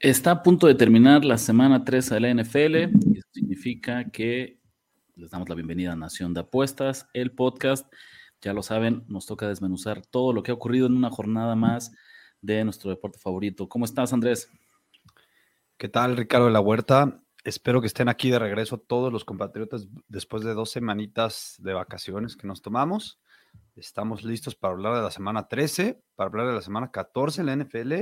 Está a punto de terminar la semana 3 de la NFL y eso significa que les damos la bienvenida a Nación de Apuestas, el podcast. Ya lo saben, nos toca desmenuzar todo lo que ha ocurrido en una jornada más de nuestro deporte favorito. ¿Cómo estás, Andrés? ¿Qué tal, Ricardo de la Huerta? Espero que estén aquí de regreso todos los compatriotas después de dos semanitas de vacaciones que nos tomamos. Estamos listos para hablar de la semana 13, para hablar de la semana 14 en la NFL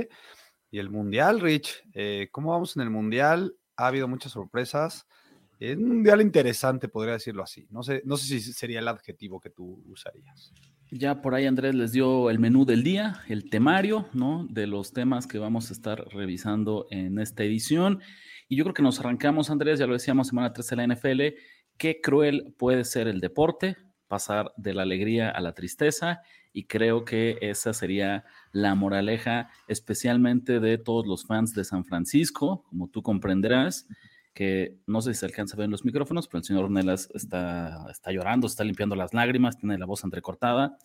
y el Mundial, Rich, eh, ¿cómo vamos en el Mundial? Ha habido muchas sorpresas. Es un Mundial interesante, podría decirlo así. No sé, no sé si sería el adjetivo que tú usarías. Ya por ahí Andrés les dio el menú del día, el temario, ¿no? De los temas que vamos a estar revisando en esta edición. Y yo creo que nos arrancamos, Andrés, ya lo decíamos, semana 13 de la NFL. Qué cruel puede ser el deporte, pasar de la alegría a la tristeza y creo que esa sería la moraleja especialmente de todos los fans de San Francisco, como tú comprenderás, que no sé si se alcanza a ver los micrófonos, pero el señor Ornelas está, está llorando, está limpiando las lágrimas, tiene la voz entrecortada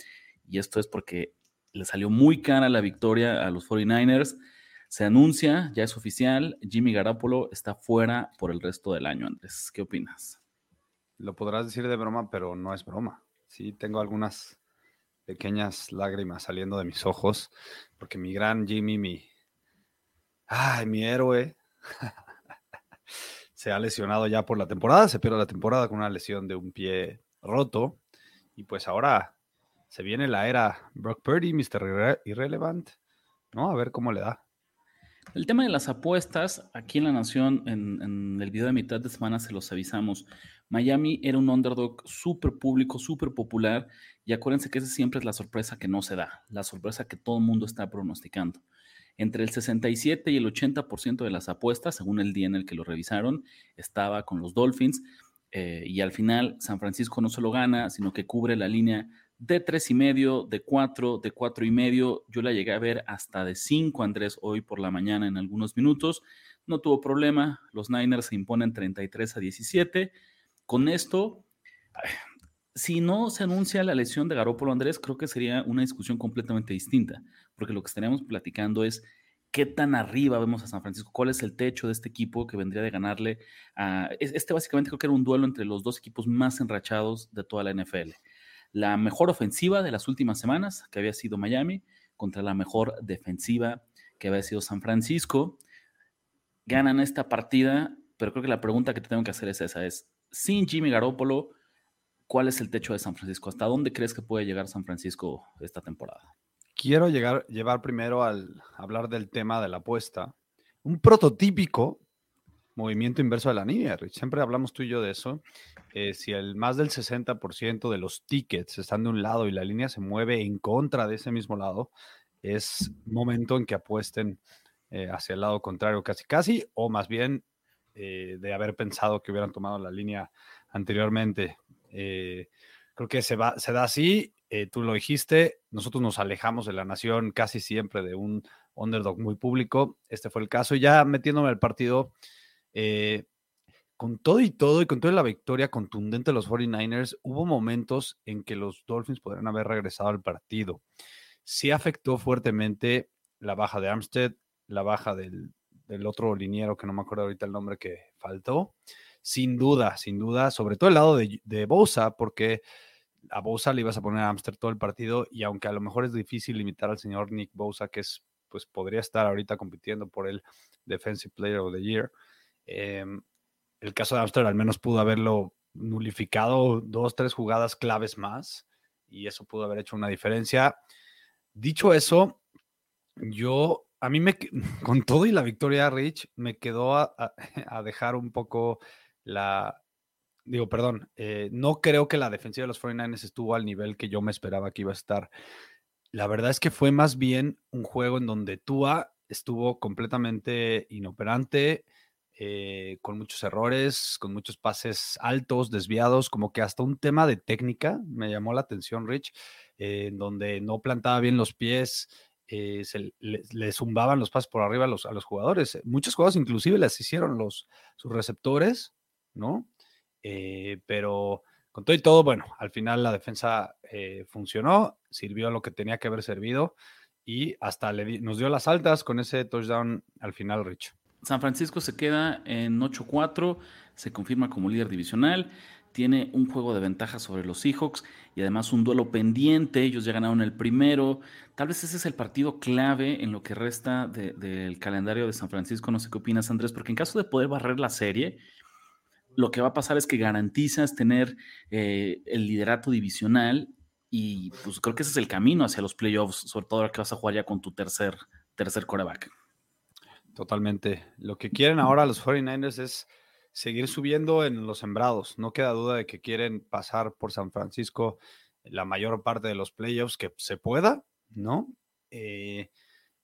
y esto es porque le salió muy cara la victoria a los 49ers. Se anuncia, ya es oficial, Jimmy Garapolo está fuera por el resto del año, Andrés. ¿Qué opinas? Lo podrás decir de broma, pero no es broma. Sí, tengo algunas pequeñas lágrimas saliendo de mis ojos, porque mi gran Jimmy, mi, ay, mi héroe, se ha lesionado ya por la temporada, se pierde la temporada con una lesión de un pie roto, y pues ahora se viene la era Brock Purdy, Mr. Irrelevant, ¿no? A ver cómo le da. El tema de las apuestas, aquí en La Nación, en, en, el video de mitad de semana se los avisamos. Miami era un underdog súper público, súper popular, y acuérdense que esa siempre es la sorpresa que no se da, la sorpresa que todo el mundo está pronosticando. Entre el 67 y el 80% de las apuestas, según el día en el que lo revisaron, estaba con los Dolphins, eh, y al final San Francisco no solo gana, sino que cubre la línea de tres y medio, de cuatro, de cuatro y medio. Yo la llegué a ver hasta de cinco, Andrés, hoy por la mañana en algunos minutos. No tuvo problema. Los Niners se imponen 33 a 17. Con esto, si no se anuncia la lesión de Garópolo, Andrés, creo que sería una discusión completamente distinta, porque lo que estaríamos platicando es qué tan arriba vemos a San Francisco, cuál es el techo de este equipo que vendría de ganarle a... Este básicamente creo que era un duelo entre los dos equipos más enrachados de toda la NFL la mejor ofensiva de las últimas semanas, que había sido Miami, contra la mejor defensiva, que había sido San Francisco. Ganan esta partida, pero creo que la pregunta que te tengo que hacer es esa, es, sin Jimmy Garoppolo, ¿cuál es el techo de San Francisco? ¿Hasta dónde crees que puede llegar San Francisco esta temporada? Quiero llegar, llevar primero al hablar del tema de la apuesta. Un prototípico movimiento inverso de la línea, Siempre hablamos tú y yo de eso. Eh, si el más del 60% de los tickets están de un lado y la línea se mueve en contra de ese mismo lado, es momento en que apuesten eh, hacia el lado contrario casi casi, o más bien eh, de haber pensado que hubieran tomado la línea anteriormente. creo que se, va, da así, tú lo dijiste, nosotros nos alejamos de la nación casi siempre de un underdog muy público, este fue el caso, y ya metiéndome al partido, eh, con todo y todo, y con toda la victoria contundente de los 49ers, hubo momentos en que los Dolphins podrían haber regresado al partido. Sí afectó fuertemente la baja de Armstead, la baja del, otro liniero, que no me acuerdo ahorita el nombre que faltó. sin duda, sin duda, sobre todo el lado de, de Bosa, porque a Bosa le ibas a poner a Amster todo el partido y aunque a lo mejor es difícil limitar al señor Nick Bosa, que es, pues podría estar ahorita compitiendo por el Defensive Player of the Year, em, el caso de Amster al menos pudo haberlo nulificado dos, tres jugadas claves más y eso pudo haber hecho una diferencia. Dicho eso, yo, a mí me, con todo y la victoria Rich, me quedó a, dejar un poco la, digo, perdón, eh, no creo que la defensiva de los 49ers estuvo al nivel que yo me esperaba que iba a estar. La verdad es que fue más bien un juego en donde Tua estuvo completamente inoperante, eh, con muchos errores, con muchos pases altos, desviados, como que hasta un tema de técnica me llamó la atención, Rich, eh, en donde no plantaba bien los pies, eh, se le, zumbaban los pases por arriba a los, a los jugadores. Muchos jugadores inclusive les hicieron los, sus receptores, ¿no? pero con todo y todo, bueno, al final la defensa funcionó, sirvió lo que tenía que haber servido y hasta le nos dio las altas con ese touchdown al final, Rich. San Francisco se queda en 8-4, se confirma como líder divisional, tiene un juego de ventaja sobre los Seahawks y además un duelo pendiente, ellos ya ganaron el primero, tal vez ese es el partido clave en lo que resta del calendario de San Francisco, no sé qué opinas Andrés, porque en caso de poder barrer la serie, lo que va a pasar es que garantizas tener eh, el liderato divisional y pues creo que ese es el camino hacia los playoffs, sobre todo ahora que vas a jugar ya con tu tercer, tercer coreback. Totalmente. Lo que quieren ahora los 49ers es seguir subiendo en los sembrados. No queda duda de que quieren pasar por San Francisco la mayor parte de los playoffs que se pueda, ¿no? Eh,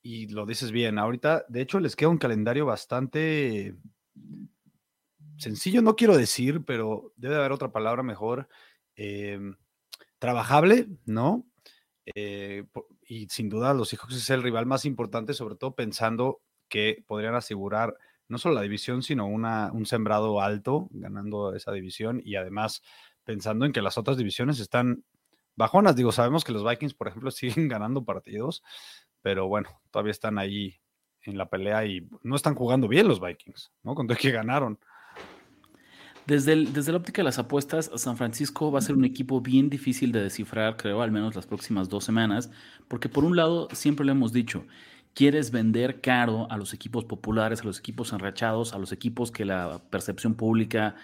y lo dices bien, ahorita, de hecho, les queda un calendario bastante sencillo, no quiero decir, pero debe haber otra palabra mejor. Em, trabajable, ¿no? Eh, y sin duda los Seahawks es el rival más importante, sobre todo pensando que podrían asegurar no solo la división, sino una, un sembrado alto ganando esa división y además pensando en que las otras divisiones están bajonas. Digo, sabemos que los Vikings, por ejemplo, siguen ganando partidos, pero bueno, todavía están ahí en la pelea y no están jugando bien los Vikings, ¿no? Con todo que ganaron. Desde, desde la óptica de las apuestas, San Francisco va a ser un equipo bien difícil de descifrar, creo, al menos las próximas dos semanas, porque por un lado, siempre lo hemos dicho, quieres vender caro a los equipos populares, a los equipos enrachados, a los equipos que la percepción pública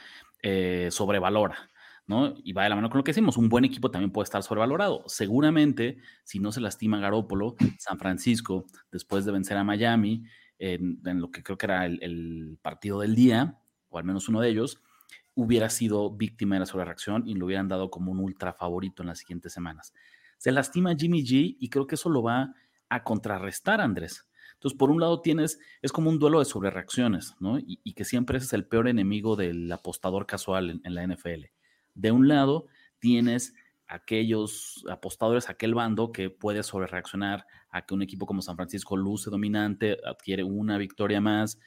eh, sobrevalora. ¿no? Y va de la mano con lo que decimos, un buen equipo también puede estar sobrevalorado. Seguramente, si no se lastima Garópolo, San Francisco, después de vencer a Miami, en, lo que creo que era el, partido del día, o al menos uno de ellos, hubiera sido víctima de la sobrereacción y lo hubieran dado como un ultra favorito en las siguientes semanas. Se lastima Jimmy G y creo que eso lo va a contrarrestar, Andrés. Entonces, por un lado tienes, es como un duelo de sobrereacciones, ¿no? Y, que siempre es el peor enemigo del apostador casual en, la NFL. De un lado tienes aquellos apostadores, aquel bando que puede sobrereaccionar a que un equipo como San Francisco luce dominante, adquiere una victoria más,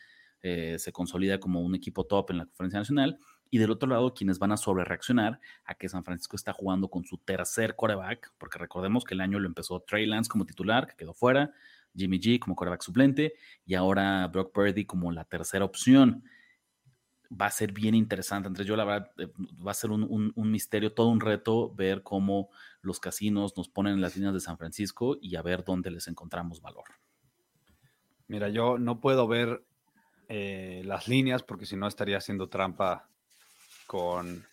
eh, se consolida como un equipo top en la conferencia nacional. Y del otro lado, quienes van a sobrereaccionar a que San Francisco está jugando con su tercer coreback, porque recordemos que el año lo empezó Trey Lance como titular, que quedó fuera, Jimmy G como coreback suplente, y ahora Brock Purdy como la tercera opción. Va a ser bien interesante, Andrés. Yo, la verdad, eh, va a ser un, misterio, todo un reto ver cómo los casinos nos ponen en las líneas de San Francisco y a ver dónde les encontramos valor. Mira, yo no puedo ver eh, las líneas porque si no estaría haciendo trampa con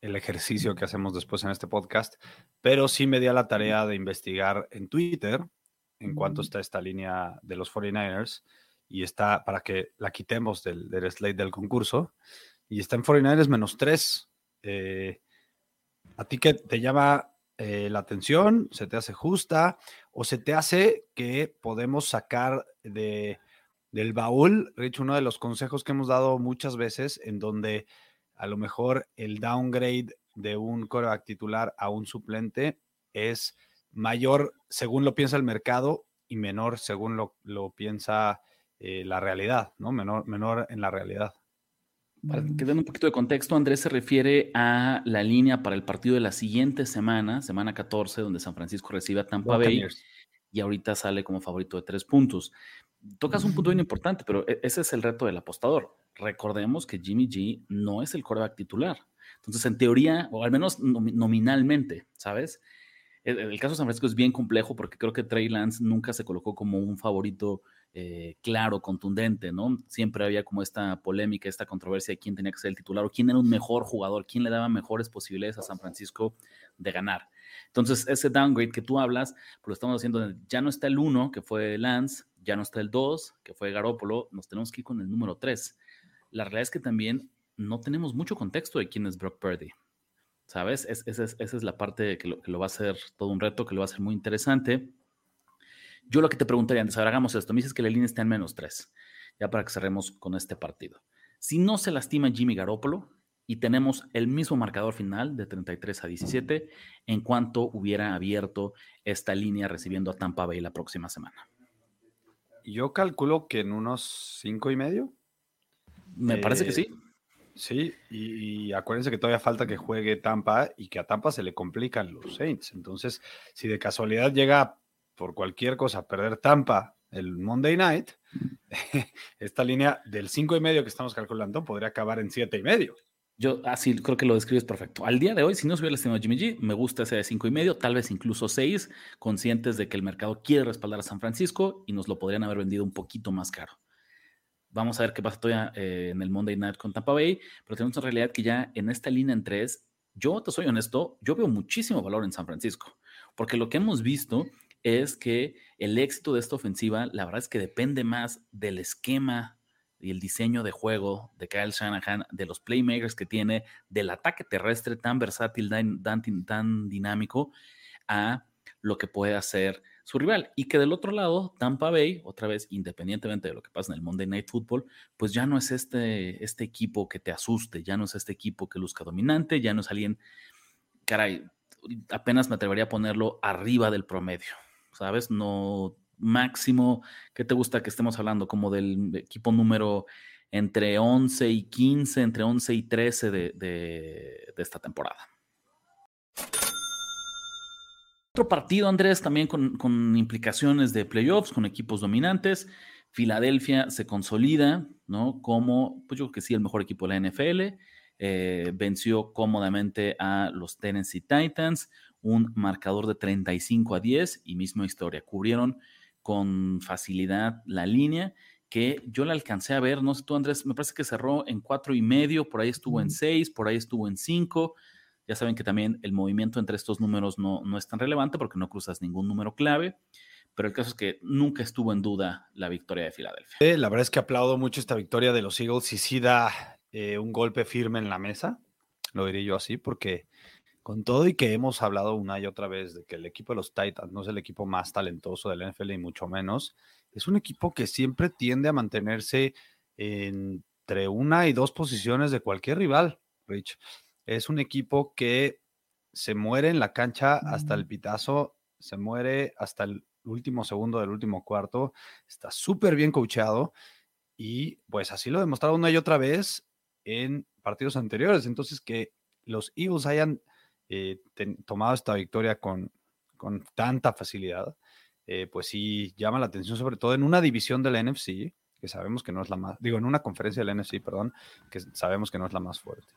el ejercicio que hacemos después en este podcast, pero sí me di a la tarea de investigar en Twitter en cuanto está esta línea de los 49ers y está para que la quitemos del, del slate del concurso y está en 49ers menos 3. Eh, ¿A ti qué te llama eh, la atención? ¿Se te hace justa? ¿O se te hace que podemos sacar de, del baúl, Rich, uno de los consejos que hemos dado muchas veces en donde a lo mejor el downgrade de un coreback titular a un suplente es mayor según lo piensa el mercado y menor según lo, piensa eh, la realidad, ¿no? Menor, menor en la realidad. Para que den un poquito de contexto, Andrés se refiere a la línea para el partido de la siguiente semana, semana 14, donde San Francisco recibe a Tampa Bay y ahorita sale como favorito de tres puntos. Tocas un punto bien importante, pero e, ese es el reto del apostador. Recordemos que Jimmy G no es el coreback titular. Entonces, en teoría, o al menos nominalmente, ¿sabes? El, el, caso de San Francisco es bien complejo porque creo que Trey Lance nunca se colocó como un favorito eh, claro, contundente, ¿no? Siempre había como esta polémica, esta controversia de quién tenía que ser el titular o quién era un mejor jugador, quién le daba mejores posibilidades a San Francisco de ganar. Entonces, ese downgrade que tú hablas, pues lo estamos haciendo, ya no está el 1, que fue Lance, ya no está el 2, que fue Garópolo, nos tenemos que ir con el número 3. La realidad es que también no tenemos mucho contexto de quién es Brock Purdy. ¿Sabes? esa es la parte que lo, que lo va a hacer todo un reto, que lo va a hacer muy interesante. Yo lo que te preguntaría antes, ahora hagamos esto. Me dices que la línea está en menos 3, ya para que cerremos con este partido. Si no se lastima Jimmy Garoppolo y tenemos el mismo marcador final de 33 a 17, en cuanto hubiera abierto esta línea recibiendo a Tampa Bay la próxima semana. Yo calculo que en unos 5 y medio. Me parece que eh, sí. Sí, y, y, acuérdense que todavía falta que juegue Tampa y que a Tampa se le complican los Saints. Entonces, si de casualidad llega por cualquier cosa perder Tampa el Monday Night, esta línea del 5 y medio que estamos calculando podría acabar en 7 y medio. Yo así creo que lo describes perfecto. Al día de hoy, si no se hubiera lastimado Jimmy G, me gusta ese de 5 y medio, tal vez incluso 6, conscientes de que el mercado quiere respaldar a San Francisco y nos lo podrían haber vendido un poquito más caro. Vamos a ver qué pasa todavía eh, en el Monday Night con Tampa Bay, pero tenemos en realidad que ya en esta línea en 3, yo te soy honesto, yo veo muchísimo valor en San Francisco, porque lo que hemos visto es que el éxito de esta ofensiva, la verdad es que depende más del esquema y el diseño de juego de Kyle Shanahan, de los playmakers que tiene, del ataque terrestre tan versátil, tan, dinámico, a lo que puede hacer su rival. Y que del otro lado, Tampa Bay, otra vez, independientemente de lo que pasa en el Monday Night Football, pues ya no es este, este equipo que te asuste, ya no es este equipo que luzca dominante, ya no es alguien, caray, apenas me atrevería a ponerlo arriba del promedio. ¿sabes? No máximo, ¿qué te gusta que estemos hablando? Como del equipo número entre 11 y 15, entre 11 y 13 de, esta temporada. Otro partido, Andrés, también con, implicaciones de playoffs, con equipos dominantes. Filadelfia se consolida, ¿no? Como, pues yo creo que sí, el mejor equipo de la NFL. Eh, venció cómodamente a los Tennessee Titans un marcador de 35 a 10 y misma historia. Cubrieron con facilidad la línea que yo la alcancé a ver, no sé tú Andrés, me parece que cerró en cuatro y medio, por ahí estuvo en seis, por ahí estuvo en cinco. Ya saben que también el movimiento entre estos números no, no es tan relevante porque no cruzas ningún número clave, pero el caso es que nunca estuvo en duda la victoria de Filadelfia. la verdad es que aplaudo mucho esta victoria de los Eagles y sí da eh, un golpe firme en la mesa, lo diré yo así, porque con todo y que hemos hablado una y otra vez de que el equipo de los Titans no es el equipo más talentoso del NFL y mucho menos, es un equipo que siempre tiende a mantenerse entre una y dos posiciones de cualquier rival, Rich. Es un equipo que se muere en la cancha hasta el pitazo, se muere hasta el último segundo del último cuarto, está súper bien coachado y pues así lo ha demostrado una y otra vez en partidos anteriores. Entonces que los Eagles hayan eh, tomado esta victoria con, con tanta facilidad, eh, pues sí llama la atención, sobre todo en una división de la NFC, que sabemos que no es la más, digo, en una conferencia de la NFC, perdón, que sabemos que no es la más fuerte.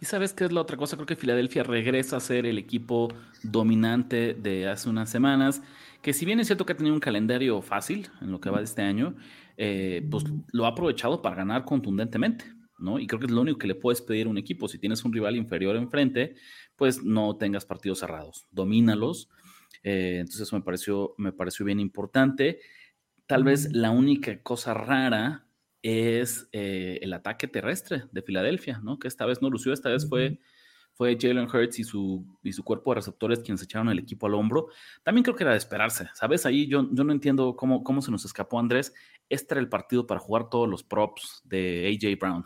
Y sabes qué es la otra cosa, creo que Filadelfia regresa a ser el equipo dominante de hace unas semanas, que si bien es cierto que ha tenido un calendario fácil en lo que va de este año, eh, pues lo ha aprovechado para ganar contundentemente. ¿No? Y creo que es lo único que le puedes pedir a un equipo. Si tienes un rival inferior enfrente, pues no tengas partidos cerrados, domínalos. Eh, entonces eso me pareció, me pareció bien importante. Tal vez la única cosa rara es eh, el ataque terrestre de Filadelfia, ¿no? Que esta vez no lució, esta vez fue, fue Jalen Hurts y su, y su cuerpo de receptores quienes echaron el equipo al hombro. También creo que era de esperarse, ¿sabes? Ahí yo, yo no entiendo cómo, cómo se nos escapó Andrés. Este era el partido para jugar todos los props de AJ Brown.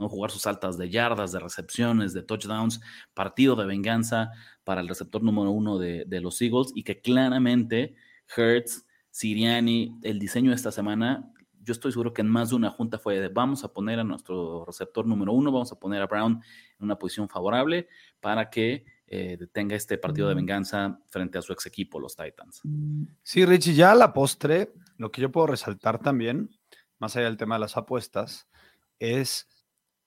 ¿No? jugar sus altas de yardas, de recepciones, de touchdowns, partido de venganza para el receptor número uno de, los Eagles y que claramente Hertz, Siriani, el diseño de esta semana, yo estoy seguro que en más de una junta fue de vamos a poner a nuestro receptor número uno, vamos a poner a Brown en una posición favorable para que eh, tenga este partido de venganza frente a su ex equipo, los Titans. Sí, Richie, ya a la postre, lo que yo puedo resaltar también, más allá del tema de las apuestas, es,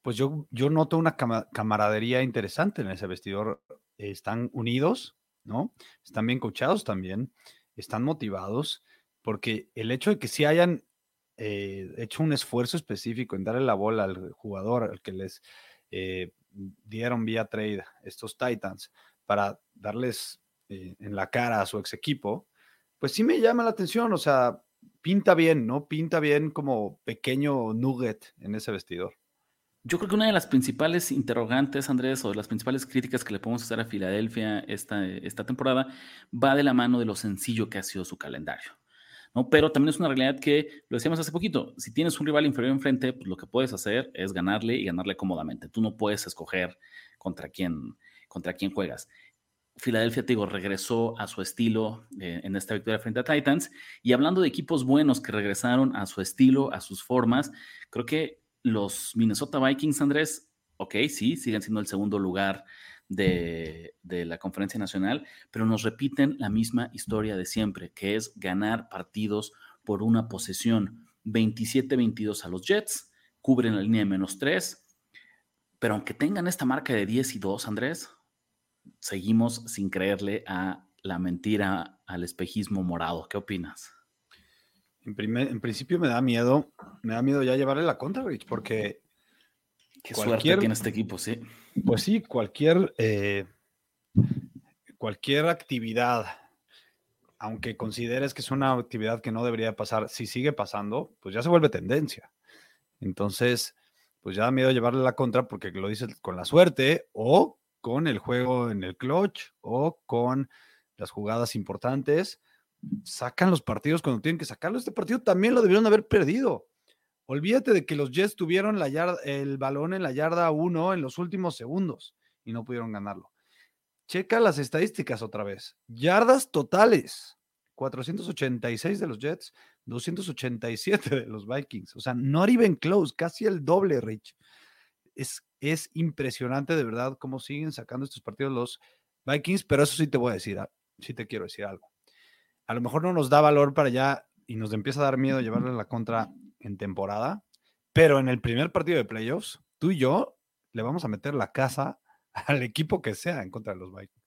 pues yo, yo noto una camaradería interesante en ese vestidor. Están unidos, ¿no? Están bien coachados también, están motivados, porque el hecho de que sí hayan eh, hecho un esfuerzo específico en darle la bola al jugador al que les eh, dieron vía trade estos Titans para darles eh, en la cara a su ex equipo, pues sí me llama la atención, o sea, pinta bien, ¿no? Pinta bien como pequeño nugget en ese vestidor. Yo creo que una de las principales interrogantes, Andrés, o de las principales críticas que le podemos hacer a Filadelfia esta, esta temporada, va de la mano de lo sencillo que ha sido su calendario. ¿no? Pero también es una realidad que, lo decíamos hace poquito, si tienes un rival inferior enfrente, pues lo que puedes hacer es ganarle y ganarle cómodamente. Tú no puedes escoger contra quién, contra quién juegas. Filadelfia, te digo, regresó a su estilo eh, en esta victoria frente a Titans. Y hablando de equipos buenos que regresaron a su estilo, a sus formas, creo que los Minnesota Vikings, Andrés, ok, sí, siguen siendo el segundo lugar de, de, la conferencia nacional, pero nos repiten la misma historia de siempre, que es ganar partidos por una posesión. 27-22 a los Jets, cubren la línea de menos 3, pero aunque tengan esta marca de 10 y 2, Andrés, seguimos sin creerle a la mentira, al espejismo morado. ¿Qué opinas? En, primer, en principio me da miedo, me da miedo ya llevarle la contra, Rich, porque... Qué suerte tiene este equipo, sí. Pues sí, cualquier, eh, cualquier actividad, aunque consideres que es una actividad que no debería pasar, si sigue pasando, pues ya se vuelve tendencia. Entonces, pues ya da miedo llevarle la contra porque lo dices con la suerte o con el juego en el clutch o con las jugadas importantes. Sacan los partidos cuando tienen que sacarlo. Este partido también lo debieron haber perdido. Olvídate de que los Jets tuvieron la el balón en la yarda 1 en los últimos segundos y no pudieron ganarlo. Checa las estadísticas otra vez. Yardas totales. 486 de los Jets, 287 de los Vikings. O sea, not even close, casi el doble, Rich. Es es impresionante de verdad cómo siguen sacando estos partidos los Vikings, pero eso sí te voy a decir, ah, sí te quiero decir algo. A lo mejor no nos da valor para allá y nos empieza a dar miedo llevarle la contra en temporada, pero en el primer partido de playoffs, tú y yo le vamos a meter la casa al equipo que sea en contra de los Vikings.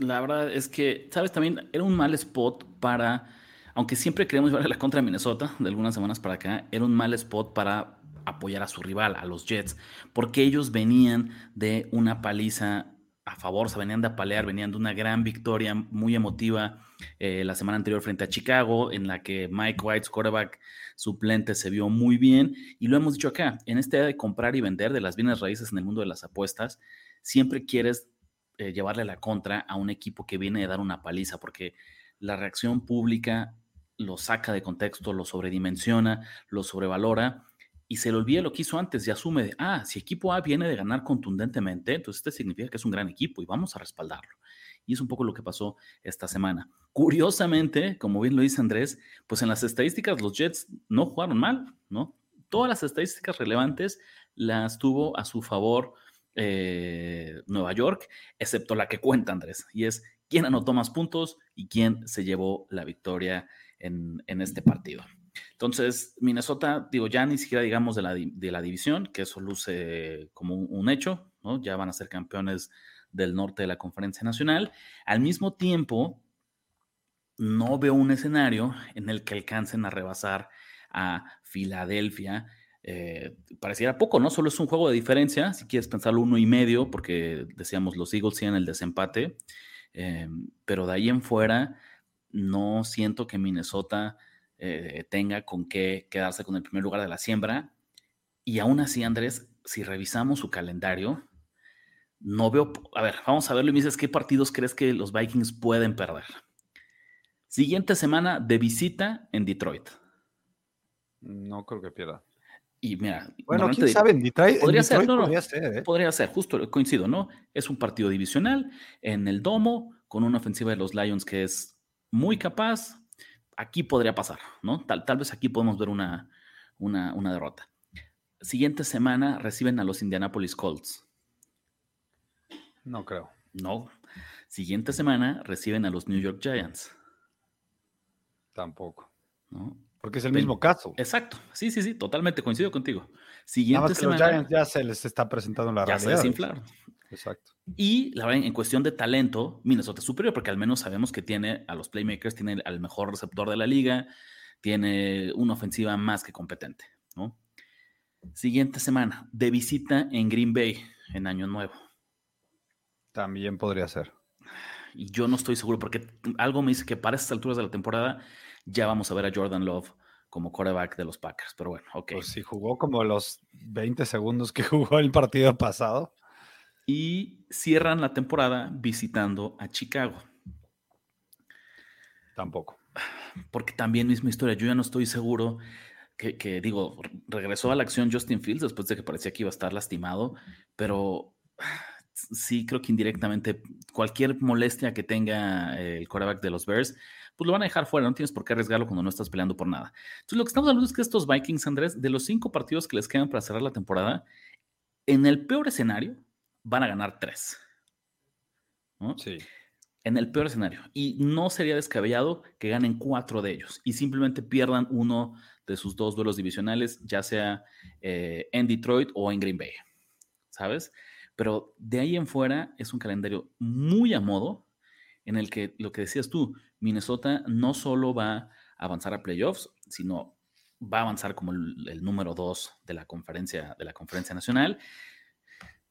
La verdad es que, sabes, también era un mal spot para, aunque siempre queremos llevarle la contra a Minnesota de algunas semanas para acá, era un mal spot para apoyar a su rival, a los Jets, porque ellos venían de una paliza a favor, se venían de apalear, venían de una gran victoria muy emotiva eh, la semana anterior frente a Chicago, en la que Mike White, quarterback suplente, se vio muy bien. Y lo hemos dicho acá, en este de comprar y vender de las bienes raíces en el mundo de las apuestas, siempre quieres eh, llevarle la contra a un equipo que viene de dar una paliza, porque la reacción pública lo saca de contexto, lo sobredimensiona, lo sobrevalora y se le olvida lo que hizo antes y asume, de, ah, si equipo A viene de ganar contundentemente, entonces este significa que es un gran equipo y vamos a respaldarlo. Y es un poco lo que pasó esta semana. Curiosamente, como bien lo dice Andrés, pues en las estadísticas los Jets no jugaron mal, ¿no? Todas las estadísticas relevantes las tuvo a su favor eh, Nueva York, excepto la que cuenta Andrés, y es quién anotó más puntos y quién se llevó la victoria en, en este partido. Entonces, Minnesota, digo, ya ni siquiera digamos de la, de la división, que eso luce como un, hecho, ¿no? Ya van a ser campeones del norte de la conferencia nacional. Al mismo tiempo, no veo un escenario en el que alcancen a rebasar a Filadelfia. Eh, pareciera poco, ¿no? Solo es un juego de diferencia, si quieres pensarlo uno y medio, porque decíamos los Eagles tienen el desempate, eh, pero de ahí en fuera no siento que Minnesota eh, tenga con qué quedarse con el primer lugar de la siembra. Y aún así, Andrés, si revisamos su calendario, no veo, a ver, vamos a verlo y me dices qué partidos crees que los Vikings pueden perder. Siguiente semana de visita en Detroit. No creo que pierda. Y mira, bueno, quién sabe, Detroit, podría, ser, podría ser, ¿eh? podría ser, justo coincido, ¿no? Es un partido divisional en el domo con una ofensiva de los Lions que es muy capaz, aquí podría pasar, ¿no? Tal, tal vez aquí podemos ver una, una, derrota. Siguiente semana reciben a los Indianapolis Colts. No creo. No. Siguiente semana reciben a los New York Giants. Tampoco. ¿no? Porque es el Ven- mismo caso. Exacto, sí, sí, sí, totalmente coincido contigo. Nada Siguiente más que los semana Giants ya se les está presentando la ya se desinflaron. Exacto. Y la verdad, en cuestión de talento, Minnesota es superior, porque al menos sabemos que tiene a los playmakers, tiene al mejor receptor de la liga, tiene una ofensiva más que competente, ¿no? Siguiente semana, de visita en Green Bay en Año Nuevo. También podría ser. Y yo no estoy seguro, porque algo me dice que para estas alturas de la temporada ya vamos a ver a Jordan Love como quarterback de los Packers. Pero bueno, ok. Pues si jugó como los 20 segundos que jugó el partido pasado. Y cierran la temporada visitando a Chicago. Tampoco. porque también misma historia, yo ya no estoy seguro que, que, digo, regresó a la acción Justin Fields después de que parecía que iba a estar lastimado, pero sí creo que indirectamente cualquier molestia que tenga el quarterback de los Bears, pues lo van a dejar fuera, no tienes por qué arriesgarlo cuando no estás peleando por nada. Entonces lo que estamos hablando es que estos Vikings, Andrés, de los cinco partidos que les quedan para cerrar la temporada, en el peor escenario van a ganar tres. ¿no? Sí. En el peor escenario. Y no sería descabellado que ganen cuatro de ellos y simplemente pierdan uno de sus dos duelos divisionales, ya sea eh, en Detroit o en Green Bay. ¿Sabes? Pero de ahí en fuera es un calendario muy a modo en el que lo que decías tú, Minnesota no solo va a avanzar a playoffs, sino va a avanzar como el, el número dos de la conferencia, de la conferencia nacional.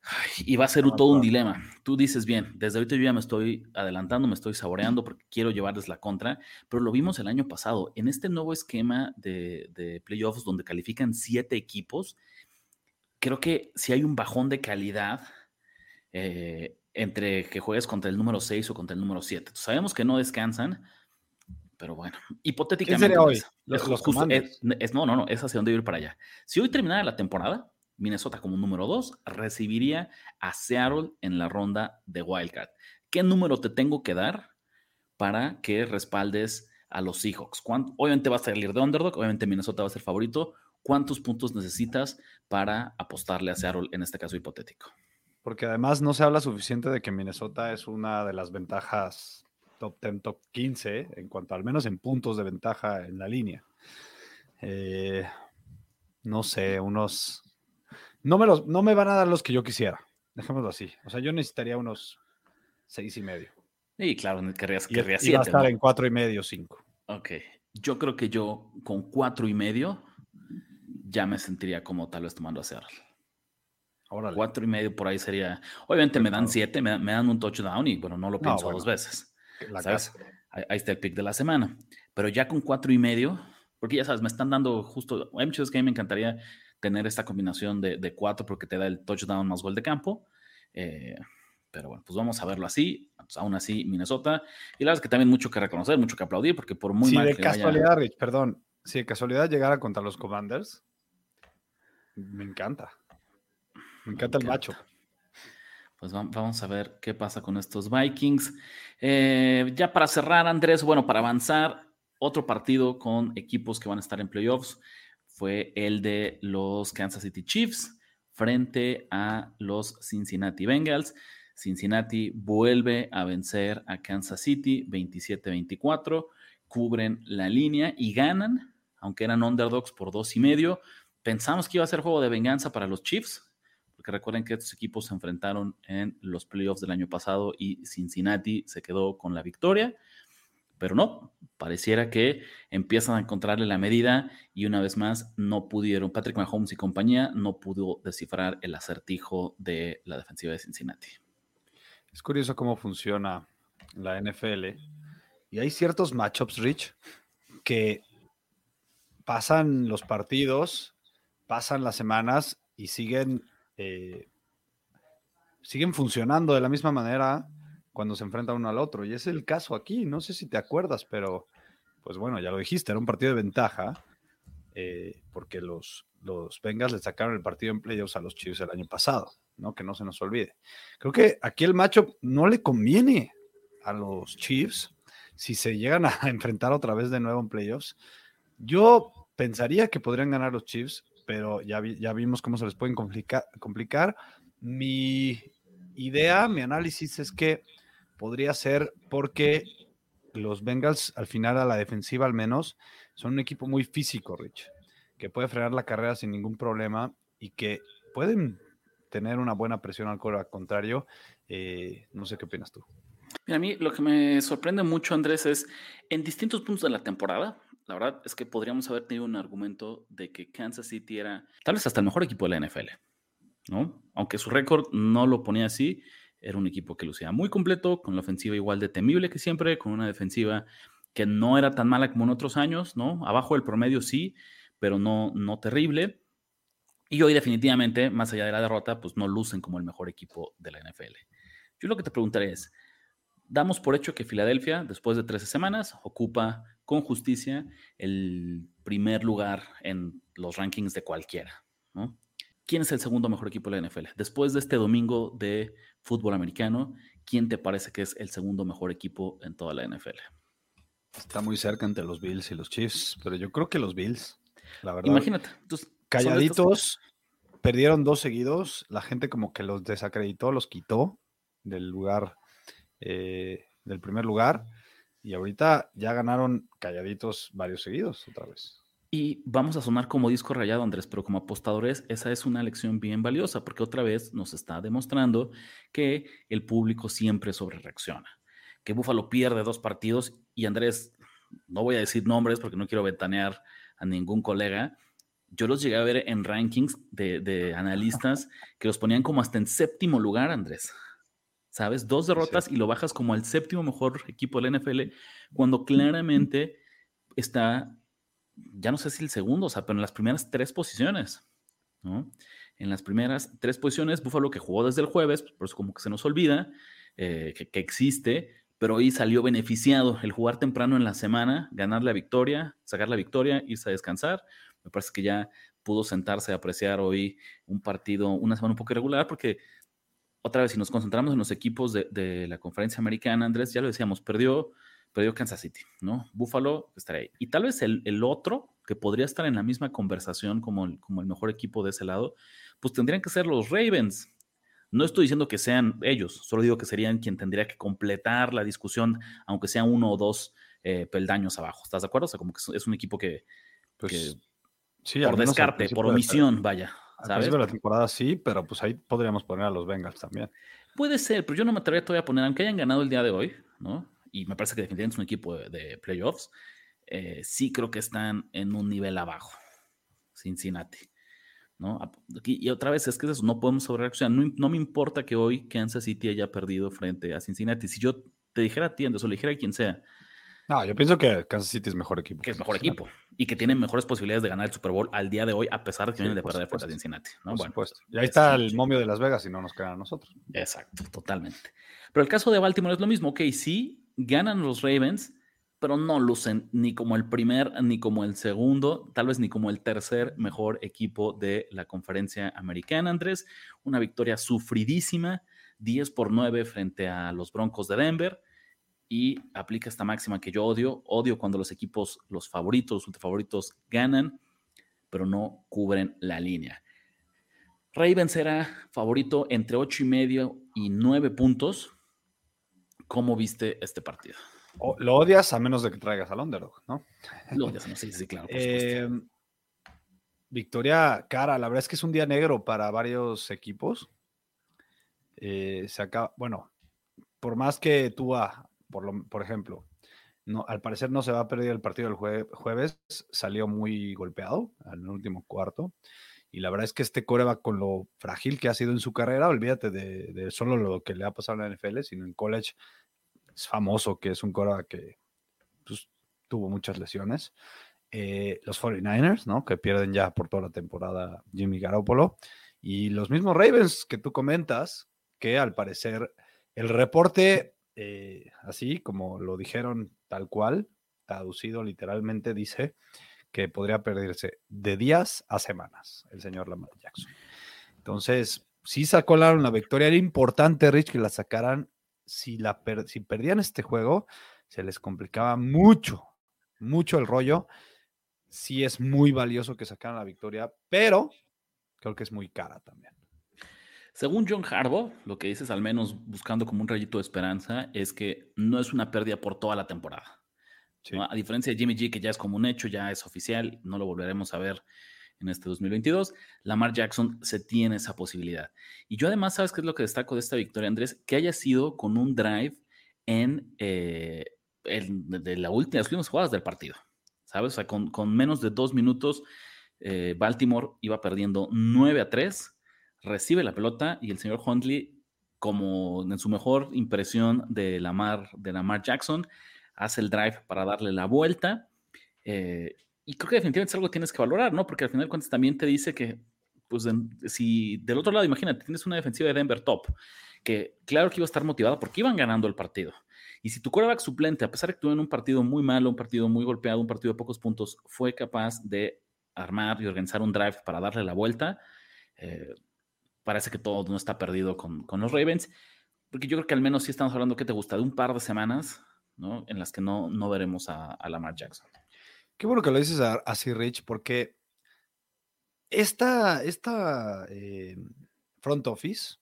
Ay, y va a ser Ah, todo un claro. dilema. Tú dices bien, desde ahorita yo ya me estoy adelantando, me estoy saboreando porque quiero llevarles la contra, pero lo vimos el año pasado. En este nuevo esquema de, de playoffs donde califican siete equipos, creo que si hay un bajón de calidad eh, entre que juegues contra el número 6 o contra el número 7. Sabemos que no descansan, pero bueno, hipotéticamente. sería hoy? es- Los- es los justo- Commanders. es- es- no, no, no, es hacia donde ir para allá. Si hoy terminara la temporada, Minnesota como número 2 recibiría a Seattle en la ronda de Wildcard. ¿Qué número te tengo que dar para que respaldes a los Seahawks? ¿Cuánto- Obviamente va a salir de underdog, obviamente Minnesota va a ser favorito. ¿Cuántos puntos necesitas para apostarle a Seattle en este caso hipotético? Porque además no se habla suficiente de que Minnesota es una de las ventajas top 10, top 15, en cuanto al menos en puntos de ventaja en la línea. Eh, no sé, unos... No me, los, no me van a dar los que yo quisiera, dejémoslo así. O sea, yo necesitaría unos seis y medio. Y claro, querrías, Y, querrías y va a siete, estar ¿no? en cuatro y medio, cinco. Ok. Yo creo que yo con cuatro y medio ya me sentiría como tal vez tomando a Seattle. Órale. Cuatro y medio por ahí sería. Obviamente me dan siete, me, dan- me dan un touchdown y bueno, no lo No, pienso bueno. dos veces. La ¿sabes? Ahí, ahí está el pick de la semana. Pero ya con cuatro y medio, porque ya sabes, me están dando justo. Hay muchos que a mí me encantaría tener esta combinación de, de cuatro porque te da el touchdown más gol de campo. Eh, pero bueno, pues vamos a verlo así. Pues aún así, Minnesota. Y la verdad es que también mucho que reconocer, mucho que aplaudir, porque por muy si mal de que vaya- casualidad, Rich, perdón, si de casualidad llegara contra los Commanders, me encanta. Me encanta el macho. Pues va- vamos a ver qué pasa con estos Vikings. Eh, ya para cerrar, Andrés, bueno, para avanzar, otro partido con equipos que van a estar en playoffs fue el de los Kansas City Chiefs frente a los Cincinnati Bengals. Cincinnati vuelve a vencer a Kansas City 27-24, cubren la línea y ganan, aunque eran underdogs por dos y medio. Pensamos que iba a ser juego de venganza para los Chiefs, porque recuerden que estos equipos se enfrentaron en los playoffs del año pasado y Cincinnati se quedó con la victoria, pero no, pareciera que empiezan a encontrarle la medida y una vez más no pudieron, Patrick Mahomes y compañía no pudo descifrar el acertijo de la defensiva de Cincinnati. Es curioso cómo funciona la NFL. Y hay ciertos matchups, Rich, que pasan los partidos, pasan las semanas y siguen, eh, siguen funcionando de la misma manera cuando se enfrentan uno al otro. Y es el caso aquí. No sé si te acuerdas, pero pues bueno, ya lo dijiste, era un partido de ventaja. eh, porque los, los Bengals le sacaron el partido en playoffs a los Chiefs el año pasado, ¿no? Que no se nos olvide. Creo que aquí el matchup no le conviene a los Chiefs si se llegan a enfrentar otra vez de nuevo en playoffs. Yo pensaría que podrían ganar los Chiefs, pero ya, vi- ya vimos cómo se les pueden complica- complicar. Mi idea, mi análisis es que podría ser porque los Bengals al final a la defensiva al menos son un equipo muy físico, Rich, que puede frenar la carrera sin ningún problema y que pueden tener una buena presión al al contrario. Eh, no sé qué opinas tú. a mí lo que me sorprende mucho, Andrés, es en distintos puntos de la temporada, la verdad es que podríamos haber tenido un argumento de que Kansas City era tal vez hasta el mejor equipo de la NFL, ¿no? Aunque su récord no lo ponía así, era un equipo que lucía muy completo, con la ofensiva igual de temible que siempre, con una defensiva que no era tan mala como en otros años, ¿no? Abajo del promedio sí, pero no, no terrible. Y hoy definitivamente, más allá de la derrota, pues no lucen como el mejor equipo de la NFL. Yo lo que te preguntaré es, damos por hecho que Filadelfia, después de 13 semanas, ocupa con justicia el primer lugar en los rankings de cualquiera. ¿Quién es el segundo mejor equipo de la NFL? Después de este domingo de fútbol americano, ¿quién te parece que es el segundo mejor equipo en toda la NFL? Está muy cerca entre los Bills y los Chiefs, pero yo creo que los Bills, la verdad. Imagínate. calladitos, perdieron dos seguidos, la gente como que los desacreditó, los quitó del lugar, eh, del primer lugar, y ahorita ya ganaron calladitos varios seguidos otra vez. Y vamos a sonar como disco rayado, Andrés, pero como apostadores, esa es una lección bien valiosa, porque otra vez nos está demostrando que el público siempre sobre reacciona. Que Búfalo pierde dos partidos y Andrés, no voy a decir nombres porque no quiero ventanear a ningún colega. Yo los llegué a ver en rankings de, de analistas que los ponían como hasta en séptimo lugar, Andrés. ¿Sabes? Dos derrotas y lo bajas como al séptimo mejor equipo de la NFL, cuando claramente está ya no sé si el segundo, o sea, pero en las primeras tres posiciones, ¿no? En las primeras tres posiciones, Buffalo que jugó desde el jueves, por eso como que se nos olvida eh, que, existe, pero hoy salió beneficiado el jugar temprano en la semana, ganar la victoria, sacar la victoria, irse a descansar. Me parece que ya pudo sentarse a apreciar hoy un partido, una semana un poco irregular, porque otra vez, si nos concentramos en los equipos de, de la conferencia americana, Andrés, ya lo decíamos, perdió perdió Kansas City, ¿no? Buffalo estaría ahí. Y tal vez el, otro que podría estar en la misma conversación como el, como el mejor equipo de ese lado, pues tendrían que ser los Ravens. No estoy diciendo que sean ellos, solo digo que serían quien tendría que completar la discusión, aunque sea uno o dos eh, peldaños abajo. ¿Estás de acuerdo? O sea, como que es un equipo que, pues, sí, por descarte, por omisión, vaya. ¿sabes? de la temporada sí, pero pues ahí podríamos poner a los Bengals también. Puede ser, pero yo no me atrevería todavía a poner, aunque hayan ganado el día de hoy, ¿no? Y me parece que definitivamente es un equipo de, playoffs, eh, sí creo que están en un nivel abajo, Cincinnati. ¿no? Y, otra vez es que eso, no podemos sobrereaccionar. No, no me importa que hoy Kansas City haya perdido frente a Cincinnati. Si yo te dijera a ti, Anderson, o le dijera a quien sea. No, yo pienso que Kansas City es mejor equipo. Que es mejor equipo y que tiene mejores posibilidades de ganar el Super Bowl al día de hoy, a pesar de que vienen de perder frente a Cincinnati. ¿no? Por supuesto. Y ahí está el momio de Las Vegas y no nos queda a nosotros. Exacto, totalmente. Pero el caso de Baltimore es lo mismo. Ok, sí, ganan los Ravens, pero no lucen ni como el primer ni como el segundo, tal vez ni como el tercer mejor equipo de la conferencia americana, Andrés. Una victoria sufridísima, 10 por 9 frente a los Broncos de Denver. Y aplica esta máxima que yo odio. Odio cuando los equipos, los favoritos, los favoritos ganan, pero no cubren la línea. Ravens era favorito entre 8 y medio y 9 puntos ¿Cómo viste este partido? lo odias a menos de que traigas al underdog, ¿no? Lo odias, sí, sí, claro. Em, victoria cara, la verdad es que es un día negro para varios equipos. Eh, se acaba, bueno, por más que tú, por, por ejemplo, no, al parecer no se va a perder el partido del jueves, salió muy golpeado en el último cuarto. Y la verdad es que este core va con lo frágil que ha sido en su carrera, olvídate de, solo lo que le ha pasado en la NFL, sino en college es famoso que es un Cora que pues, tuvo muchas lesiones. Eh, los 49ers, ¿no? Que pierden ya por toda la temporada Jimmy Garoppolo. Y los mismos Ravens que tú comentas, que al parecer el reporte, eh, así como lo dijeron tal cual, traducido literalmente, dice que podría perderse de días a semanas el señor Lamar Jackson. Entonces, sí sacó la victoria. Era importante, Rich, que la sacaran si, la si perdían este juego, se les complicaba mucho, mucho el rollo. Sí es muy valioso que sacaran la victoria, pero creo que es muy cara también. Según John Harbaugh, lo que dices, al menos buscando como un rayito de esperanza, es que no es una pérdida por toda la temporada. A diferencia de Jimmy G, que ya es como un hecho, ya es oficial, no lo volveremos a ver en este 2022, Lamar Jackson se tiene esa posibilidad. Y yo además, ¿sabes qué es lo que destaco de esta victoria, Andrés? Que haya sido con un drive en, eh, de la última, las últimas jugadas del partido, ¿sabes? O sea, con, menos de dos minutos, eh, Baltimore iba perdiendo 9 a 3, recibe la pelota y el señor Huntley, como en su mejor impresión de Lamar, de Lamar Jackson, hace el drive para darle la vuelta. Eh, y creo que definitivamente es algo que tienes que valorar, ¿no? Porque al final cuentas también te dice que, pues, si del otro lado, imagínate, tienes una defensiva de Denver top, que claro que iba a estar motivada porque iban ganando el partido. Y si tu quarterback suplente, a pesar de que tuvo en un partido muy malo, un partido muy golpeado, un partido de pocos puntos, fue capaz de armar y organizar un drive para darle la vuelta, eh, parece que todo no está perdido con, los Ravens, porque yo creo que al menos sí estamos hablando, ¿qué te gusta? De un par de semanas, ¿no? En las que no, no veremos a, a Lamar Jackson. Qué bueno que lo dices así, Rich, porque esta, esta eh, front office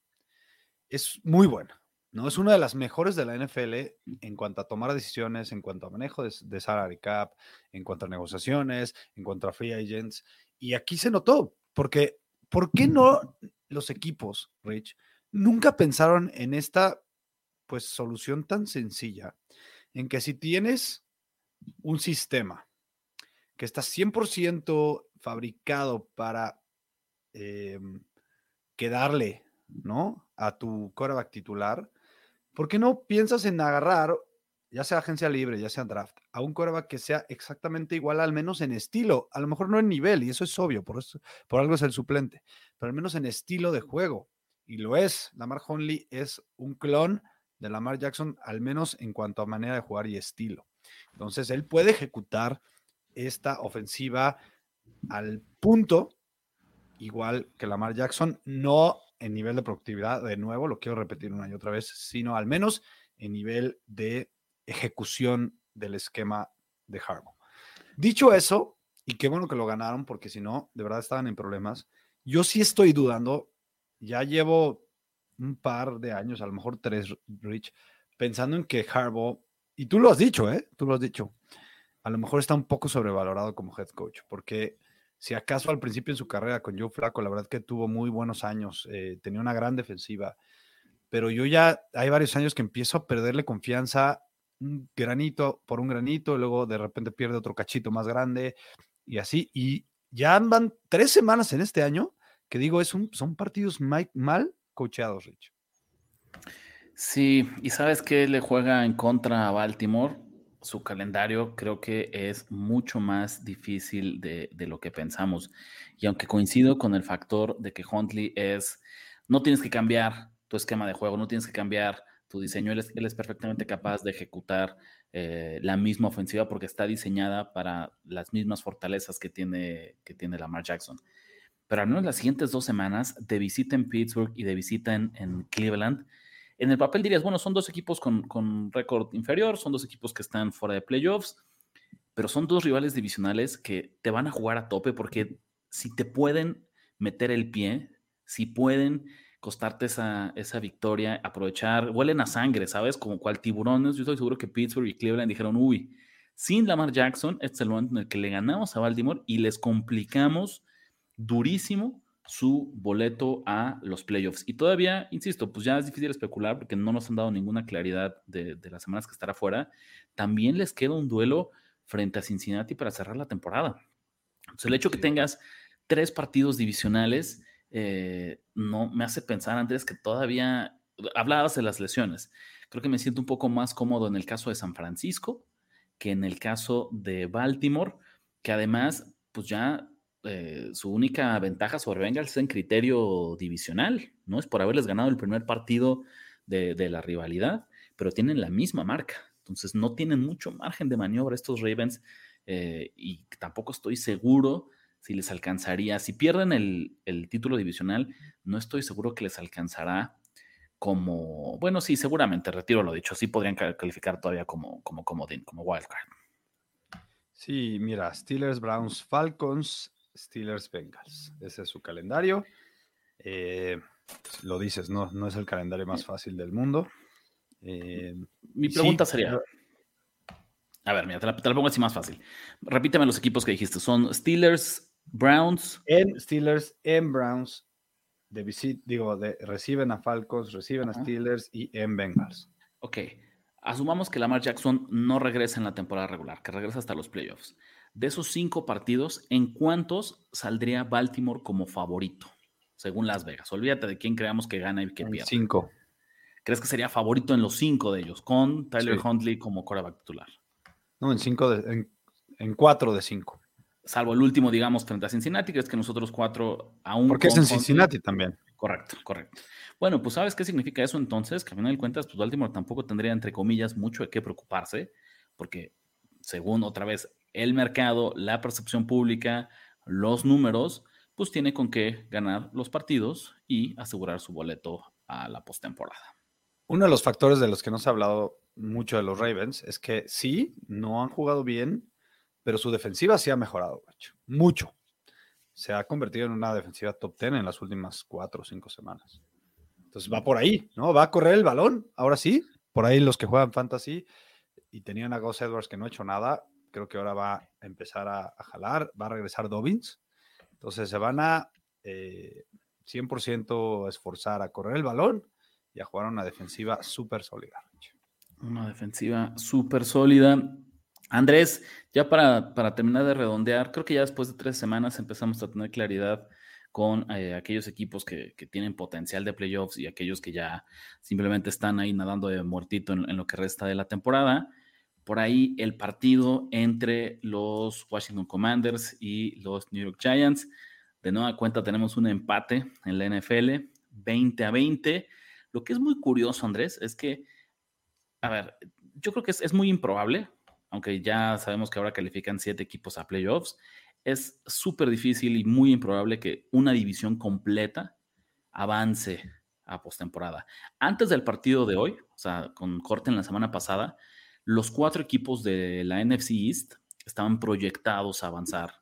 es muy buena, ¿no? Es una de las mejores de la NFL en cuanto a tomar decisiones, en cuanto a manejo de, de salary cap, en cuanto a negociaciones, en cuanto a free agents. Y aquí se notó, porque ¿por qué no los equipos, Rich, nunca pensaron en esta pues solución tan sencilla en que si tienes un sistema que está 100% fabricado para em, quedarle, ¿no? A tu coreback titular, ¿por qué no piensas en agarrar, ya sea agencia libre, ya sea draft, a un coreback que sea exactamente igual, al menos en estilo, a lo mejor no en nivel, y eso es obvio, por, eso, por algo es el suplente, pero al menos en estilo de juego, y lo es. Lamar Honley es un clon de Lamar Jackson, al menos en cuanto a manera de jugar y estilo. Entonces, él puede ejecutar esta ofensiva al punto, igual que Lamar Jackson, no en nivel de productividad, de nuevo, lo quiero repetir una y otra vez, sino al menos en nivel de ejecución del esquema de Harbaugh. Dicho eso, y qué bueno que lo ganaron, porque si no, de verdad estaban en problemas. Yo sí estoy dudando, ya llevo un par de años, a lo mejor tres, Rich, pensando en que Harbaugh, y tú lo has dicho, ¿eh? Tú lo has dicho, a lo mejor está un poco sobrevalorado como head coach, porque si acaso al principio en su carrera con Joe Flaco, la verdad que tuvo muy buenos años, eh, tenía una gran defensiva, pero yo ya hay varios años que empiezo a perderle confianza un granito por un granito, luego de repente pierde otro cachito más grande y así, y ya andan tres semanas en este año que digo, es un, son partidos mal coacheados, Rich. Sí, y sabes que le juega en contra a Baltimore su calendario creo que es mucho más difícil de, lo que pensamos. Y aunque coincido con el factor de que Huntley es, no tienes que cambiar tu esquema de juego, no tienes que cambiar tu diseño, él es, perfectamente capaz de ejecutar eh, la misma ofensiva porque está diseñada para las mismas fortalezas que tiene, que tiene Lamar Jackson. Pero al menos las siguientes dos semanas de visita en Pittsburgh y de visita en Cleveland, en el papel dirías, bueno, son dos equipos con, récord inferior, son dos equipos que están fuera de playoffs, pero son dos rivales divisionales que te van a jugar a tope porque si te pueden meter el pie, si pueden costarte esa, esa victoria, aprovechar, huelen a sangre, ¿sabes? Como cual tiburones. Yo estoy seguro que Pittsburgh y Cleveland dijeron, uy, sin Lamar Jackson, este es el momento en el que le ganamos a Baltimore y les complicamos durísimo su boleto a los playoffs. Y todavía, insisto, pues ya es difícil especular porque no nos han dado ninguna claridad de, las semanas que estará fuera. También les queda un duelo frente a Cincinnati para cerrar la temporada. Entonces, el hecho que tengas tres partidos divisionales eh, no me hace pensar, Andrés, que todavía hablabas de las lesiones. Creo que me siento un poco más cómodo en el caso de San Francisco que en el caso de Baltimore, que además, pues ya eh, su única ventaja sobre Bengals es en criterio divisional, ¿no? Es por haberles ganado el primer partido de, la rivalidad, pero tienen la misma marca. Entonces no tienen mucho margen de maniobra estos Ravens eh, y tampoco estoy seguro si les alcanzaría. Si pierden el, título divisional, no estoy seguro que les alcanzará como, bueno, sí, seguramente, retiro lo dicho, sí podrían calificar todavía como, como comodín, como wildcard. Sí, mira, Steelers, Browns, Falcons, Steelers Bengals. Ese es su calendario. Eh, lo dices, no, no es el calendario más fácil del mundo. Eh, Mi pregunta sería: A ver, mira, te la, pongo así más fácil. Repíteme los equipos que dijiste. Son Steelers, Browns. En Steelers, en Browns, de visit, digo, de, reciben a Falcons, reciben a Steelers y en Bengals. Ok. Asumamos que Lamar Jackson no regresa en la temporada regular, que regresa hasta los playoffs. De esos cinco partidos, ¿en cuántos saldría Baltimore como favorito? Según Las Vegas. Olvídate de quién creamos que gana y que pierde. Cinco. ¿Crees que sería favorito en los cinco de ellos, con Tyler Huntley como coreback titular? No, en cinco de, en, cuatro de cinco. Salvo el último, digamos, frente a Cincinnati, crees que nosotros cuatro aún. Porque es en Cincinnati también. Correcto, correcto. Bueno, pues ¿sabes qué significa eso entonces? Que a final de cuentas, pues Baltimore tampoco tendría, entre comillas, mucho de qué preocuparse, porque según otra vez el mercado, la percepción pública, los números, pues tiene con qué ganar los partidos y asegurar su boleto a la postemporada. Uno de los factores de los que no se ha hablado mucho de los Ravens es que sí, no han jugado bien, pero su defensiva sí ha mejorado, mucho. Se ha convertido en una defensiva top 10 en las últimas cuatro o cinco semanas. Entonces va por ahí, ¿no? Va a correr el balón, ahora sí. Por ahí los que juegan fantasy y tenían a Gus Edwards que no ha hecho nada, creo que ahora va a empezar a, jalar, va a regresar Dobbins. Entonces se van a 100% eh, esforzar a correr el balón y a jugar una defensiva súper sólida. Una defensiva súper sólida. Andrés, ya para, para, terminar de redondear, creo que ya después de tres semanas empezamos a tener claridad con eh, aquellos equipos que, tienen potencial de playoffs y aquellos que ya simplemente están ahí nadando de muertito en, lo que resta de la temporada. Por ahí el partido entre los Washington Commanders y los New York Giants. De nueva cuenta tenemos un empate en la NFL, 20 a 20. Lo que es muy curioso, Andrés, es que, a ver, yo creo que es, muy improbable, aunque ya sabemos que ahora califican siete equipos a playoffs, es súper difícil y muy improbable que una división completa avance a postemporada. Antes del partido de hoy, o sea, con corte en la semana pasada, los cuatro equipos de la NFC East estaban proyectados a avanzar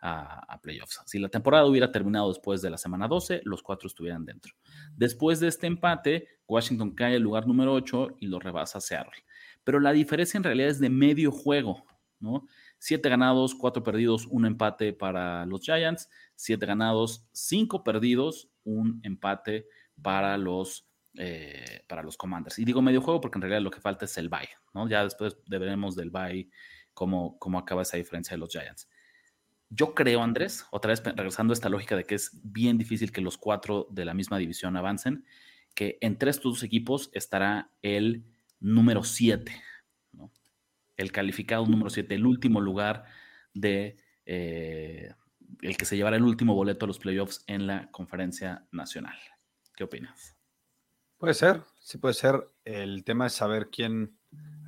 a, playoffs. Si la temporada hubiera terminado después de la semana 12, los cuatro estuvieran dentro. Después de este empate, Washington cae al lugar número 8 y lo rebasa Seattle. Pero la diferencia en realidad es de medio juego, ¿no? Siete ganados, cuatro perdidos, un empate para los Giants. Siete ganados, cinco perdidos, un empate para los, eh, para los Commanders. Y digo medio juego porque en realidad lo que falta es el bye, ¿no? Ya después veremos del bye cómo, cómo acaba esa diferencia de los Giants. Yo creo, Andrés, otra vez regresando a esta lógica de que es bien difícil que los cuatro de la misma división avancen, que entre estos dos equipos estará el número siete el calificado número 7, el último lugar de eh, el que se llevará el último boleto a los playoffs en la conferencia nacional. ¿Qué opinas? Puede ser, sí puede ser. El tema es saber quién,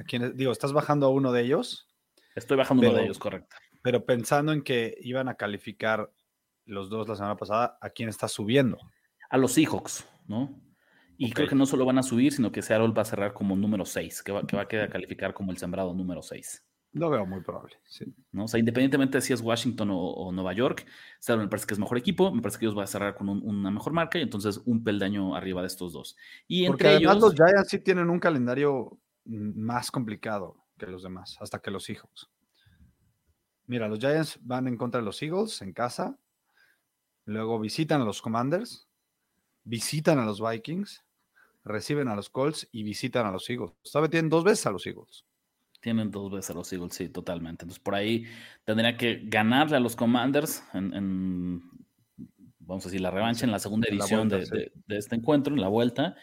a quién, digo, ¿estás bajando a uno de ellos? Estoy bajando a uno de ellos, correcto. Pero pensando en que iban a calificar los dos la semana pasada, ¿a quién está subiendo? A los Seahawks, ¿no? Y creo que no solo van a subir, sino que Seattle va a cerrar como número 6, que va, que va a quedar calificar como el sembrado número 6. Lo veo muy probable, ¿no? O sea, independientemente de si es Washington o, Nueva York, Seattle me parece que es mejor equipo, me parece que ellos van a cerrar con una mejor marca y entonces un peldaño arriba de estos dos. Y Porque entre además los Giants sí tienen un calendario más complicado que los demás, hasta que los Eagles. Mira, los Giants van en contra de los Eagles en casa, luego visitan a los Commanders, visitan a los Vikings, reciben a los Colts y visitan a los Eagles. ¿Sabe? Tienen dos veces a los Eagles. Tienen dos veces a los Eagles, sí, totalmente. Entonces por ahí tendría que ganarle a los Commanders en, vamos a decir, la revancha en la segunda edición de, este encuentro, en la vuelta.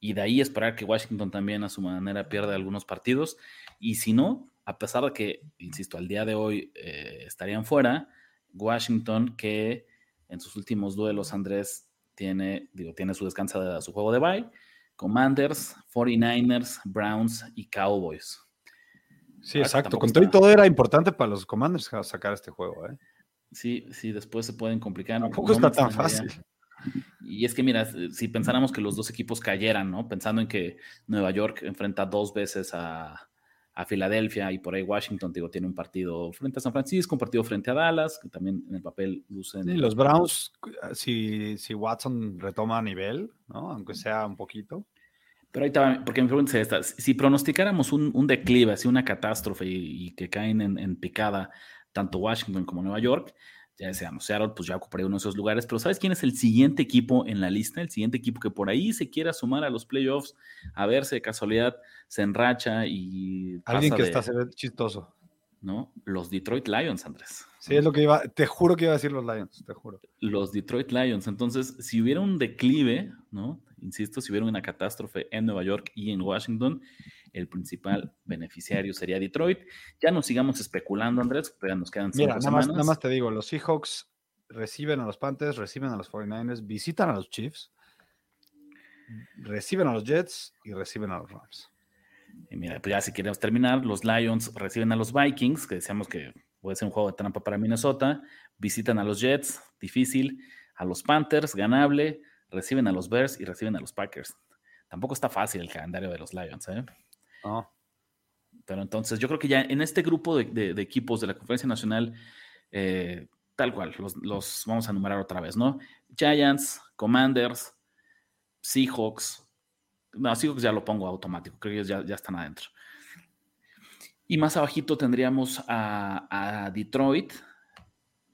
Y de ahí esperar que Washington también a su manera pierda algunos partidos. Y si no, a pesar de que, insisto, al día de hoy eh, estarían fuera, Washington que en sus últimos duelos, Andrés tiene, digo, tiene su descanso de su juego de bye Commanders, 49ers, Browns y Cowboys. Sí, exacto. Con todo y todo era importante para los Commanders sacar este juego. ¿eh? Sí, sí, después se pueden complicar. Tampoco está tan fácil. Y es que, mira, si pensáramos que los dos equipos cayeran, ¿no? Pensando en que Nueva York enfrenta dos veces a, a Filadelfia y por ahí Washington, digo, tiene un partido frente a San Francisco, un partido frente a Dallas, que también en el papel lucen. Sí, los Browns, si, si Watson retoma a nivel, ¿no? Aunque sea un poquito. Pero ahí estaba, porque me pregunta esta, si pronosticáramos un, un declive, así una catástrofe y, que caen en, picada tanto Washington como Nueva York, ya decíamos, Seattle pues ya ocuparía uno de esos lugares, pero ¿sabes quién es el siguiente equipo en la lista? El siguiente equipo que por ahí se quiera sumar a los playoffs, a verse de casualidad, se enracha y... Alguien que está chistoso. ¿No? Los Detroit Lions, Andrés. Sí, es lo que iba, te juro que iba a decir los Lions, te juro. Los Detroit Lions. Entonces, si hubiera un declive, ¿no? Insisto, si hubiera una catástrofe en Nueva York y en Washington, el principal beneficiario sería Detroit. Ya no sigamos especulando, Andrés, pero nos quedan Mira, nada más, nada más te digo, los Seahawks reciben a los Panthers, reciben a los 49ers, visitan a los Chiefs, reciben a los Jets y reciben a los Rams. Y mira, pues ya si queremos terminar, los Lions reciben a los Vikings, que decíamos que puede ser un juego de trampa para Minnesota, visitan a los Jets, difícil, a los Panthers, ganable, reciben a los Bears y reciben a los Packers. Tampoco está fácil el calendario de los Lions, ¿eh? Pero entonces yo creo que ya en este grupo de, equipos de la Conferencia Nacional, eh, tal cual, los, vamos a enumerar otra vez, ¿no? Giants, Commanders, Seahawks. No, Seahawks ya lo pongo automático, creo que ellos ya, ya están adentro. Y más abajito tendríamos a, Detroit.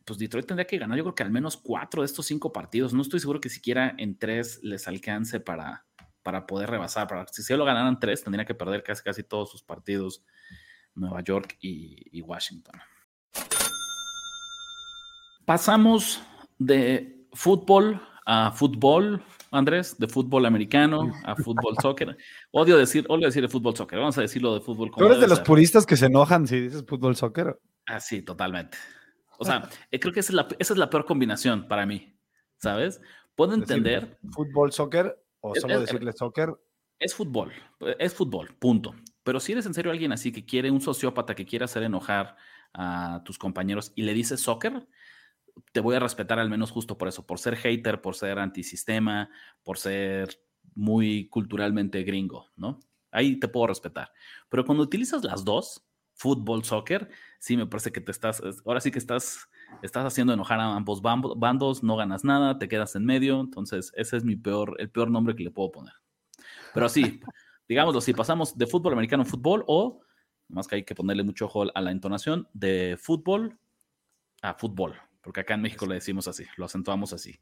Pues Detroit tendría que ganar, yo creo que al menos cuatro de estos cinco partidos. No estoy seguro que siquiera en tres les alcance para, para poder rebasar. Para, si solo ganaran tres, tendría que perder casi, casi todos sus partidos Nueva York y, Washington. Pasamos de fútbol a fútbol, Andrés, de fútbol americano a fútbol soccer. Odio decir, odio decir de fútbol soccer, vamos a decirlo de fútbol. ¿Tú eres de los puristas que se enojan si dices fútbol soccer? Ah, sí, totalmente. O sea, eh, creo que esa es, la, esa es la peor combinación para mí, ¿sabes? Puedo entender. Fútbol soccer o solo decirle soccer. Es fútbol, es fútbol, punto. Pero si eres en serio alguien así que quiere, un sociópata que quiere hacer enojar a tus compañeros y le dices soccer, te voy a respetar al menos justo por eso, por ser hater, por ser antisistema, por ser muy culturalmente gringo, ¿no? Ahí te puedo respetar. Pero cuando utilizas las dos, fútbol, soccer, sí me parece que te estás, ahora sí que estás, estás haciendo enojar a ambos bandos, no ganas nada, te quedas en medio, entonces ese es mi peor, el peor nombre que le puedo poner. Pero sí, digámoslo, si pasamos de fútbol americano a fútbol o, más que hay que ponerle mucho ojo a la entonación, de fútbol a fútbol, porque acá en México le decimos así, lo acentuamos así.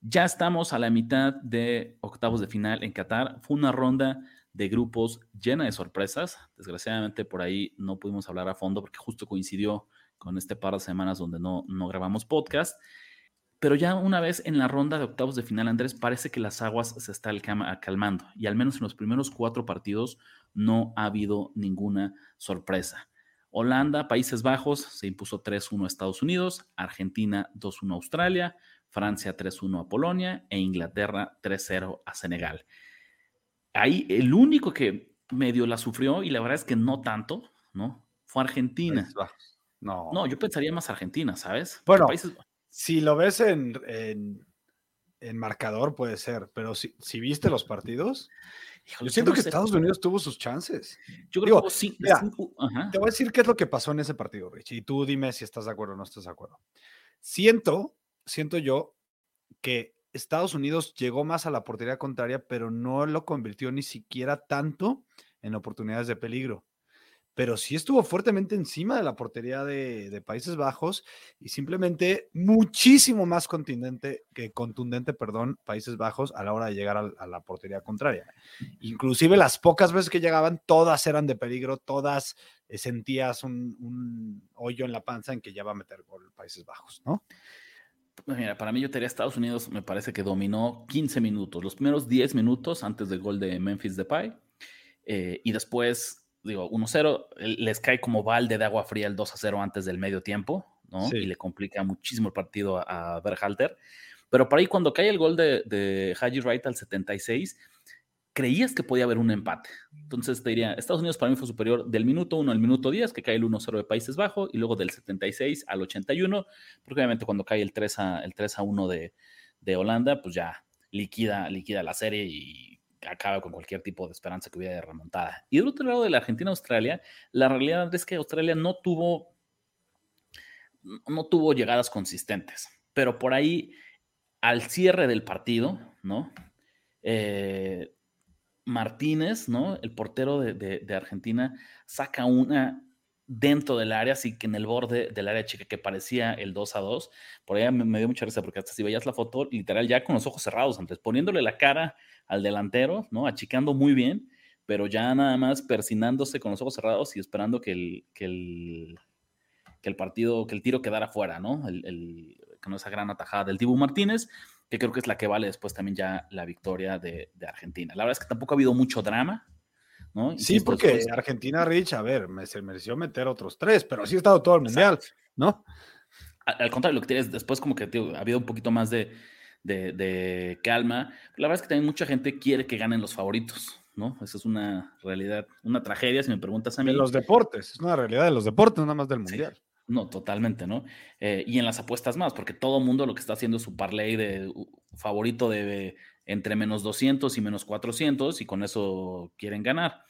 Ya estamos a la mitad de octavos de final en Qatar. Fue una ronda de grupos llena de sorpresas. Desgraciadamente por ahí no pudimos hablar a fondo porque justo coincidió con este par de semanas donde no, no grabamos podcast. Pero ya una vez en la ronda de octavos de final, Andrés, parece que las aguas se están calmando y al menos en los primeros cuatro partidos no ha habido ninguna sorpresa. Holanda, Países Bajos, se impuso 3-1 a Estados Unidos, Argentina 2-1 a Australia, Francia 3-1 a Polonia e Inglaterra 3-0 a Senegal. Ahí el único que medio la sufrió, y la verdad es que no tanto, ¿no? Fue Argentina. No. No, yo pensaría más Argentina, ¿sabes? Bueno, si lo ves en, en, marcador puede ser, pero si, si viste los partidos, yo siento que Estados Unidos tuvo sus chances. Yo creo que sí. Te voy a decir qué es lo que pasó en ese partido, Rich, y tú dime si estás de acuerdo o no estás de acuerdo. Siento, siento yo que Estados Unidos llegó más a la portería contraria, pero no lo convirtió ni siquiera tanto en oportunidades de peligro pero sí estuvo fuertemente encima de la portería de, Países Bajos y simplemente muchísimo más contundente que contundente, perdón, Países Bajos a la hora de llegar a, la portería contraria. Inclusive las pocas veces que llegaban, todas eran de peligro, todas eh, sentías un, hoyo en la panza en que ya va a meter gol Países Bajos, ¿no? Pues mira, para mí yo tenía Estados Unidos, me parece que dominó 15 minutos, los primeros 10 minutos antes del gol de Memphis Depay, eh, y después digo, 1-0, les cae como balde de agua fría el 2-0 antes del medio tiempo, ¿no? Y le complica muchísimo el partido a, Berhalter. Pero por ahí cuando cae el gol de, de Haji Wright al 76, creías que podía haber un empate. Entonces te diría, Estados Unidos para mí fue superior del minuto 1 al minuto 10, que cae el 1-0 de Países Bajos, y luego del 76 al 81, porque obviamente cuando cae el 3 a, el 3 a 1 de, de Holanda, pues ya liquida, liquida la serie y acaba con cualquier tipo de esperanza que hubiera de remontada. Y del otro lado de la Argentina-Australia, la realidad es que Australia no tuvo, no tuvo llegadas consistentes, pero por ahí, al cierre del partido, ¿no? Eh, Martínez, ¿no? El portero de, Argentina saca una dentro del área, así que en el borde del área chica que parecía el 2 a 2. Por ahí me, dio mucha risa porque hasta si veías la foto, literal ya con los ojos cerrados, antes poniéndole la cara al delantero, ¿no? Achicando muy bien, pero ya nada más persinándose con los ojos cerrados y esperando que el, que el, el partido, que el tiro quedara fuera, ¿no? El, con esa gran atajada del Tibu Martínez que creo que es la que vale después también ya la victoria de, Argentina. La verdad es que tampoco ha habido mucho drama, ¿no? sí, porque Argentina, Rich, a ver, me, se mereció meter otros tres, pero así ha estado todo el mundial, ¿no? Al, contrario, lo que tienes después como que ha habido un poquito más de, calma. La verdad es que también mucha gente quiere que ganen los favoritos, ¿no? Esa es una realidad, una tragedia, si me preguntas a mí. De los deportes, es una realidad de los deportes, nada más del mundial. No, totalmente, ¿no? Eh, y en las apuestas más, porque todo mundo lo que está haciendo es su parlay de favorito de entre menos 200 y menos 400 y con eso quieren ganar.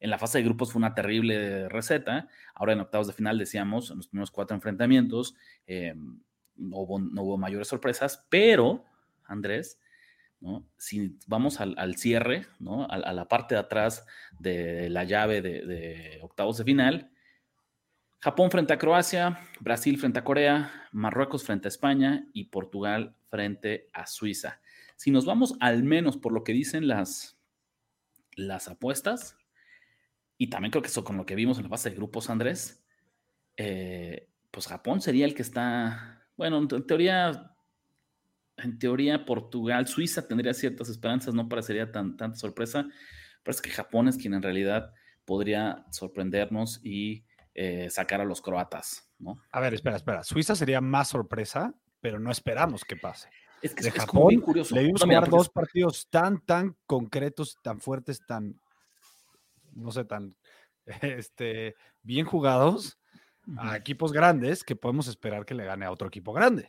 En la fase de grupos fue una terrible receta. Ahora en octavos de final decíamos, en los primeros cuatro enfrentamientos, eh, no, hubo, mayores sorpresas, pero, Andrés, ¿no? si vamos al, cierre, ¿no? A, la parte de atrás de la llave de octavos de final, Japón frente a Croacia, Brasil frente a Corea, Marruecos frente a España y Portugal frente a Suiza. Si nos vamos al menos por lo que dicen las, las apuestas, y también creo que eso con lo que vimos en la fase de grupos, Andrés, eh, pues Japón sería el que está, bueno, en teoría, en teoría Portugal, Suiza tendría ciertas esperanzas, no parecería tan, tanta sorpresa, pero es que Japón es quien en realidad podría sorprendernos y eh, sacar a los croatas, ¿no? A ver, espera, espera. Suiza sería más sorpresa, pero no esperamos que pase. Es que de es Japón, curioso. Le vimos jugar dos partidos tan, tan concretos, tan fuertes, tan, no sé, tan este, bien jugados a equipos grandes que podemos esperar que le gane a otro equipo grande.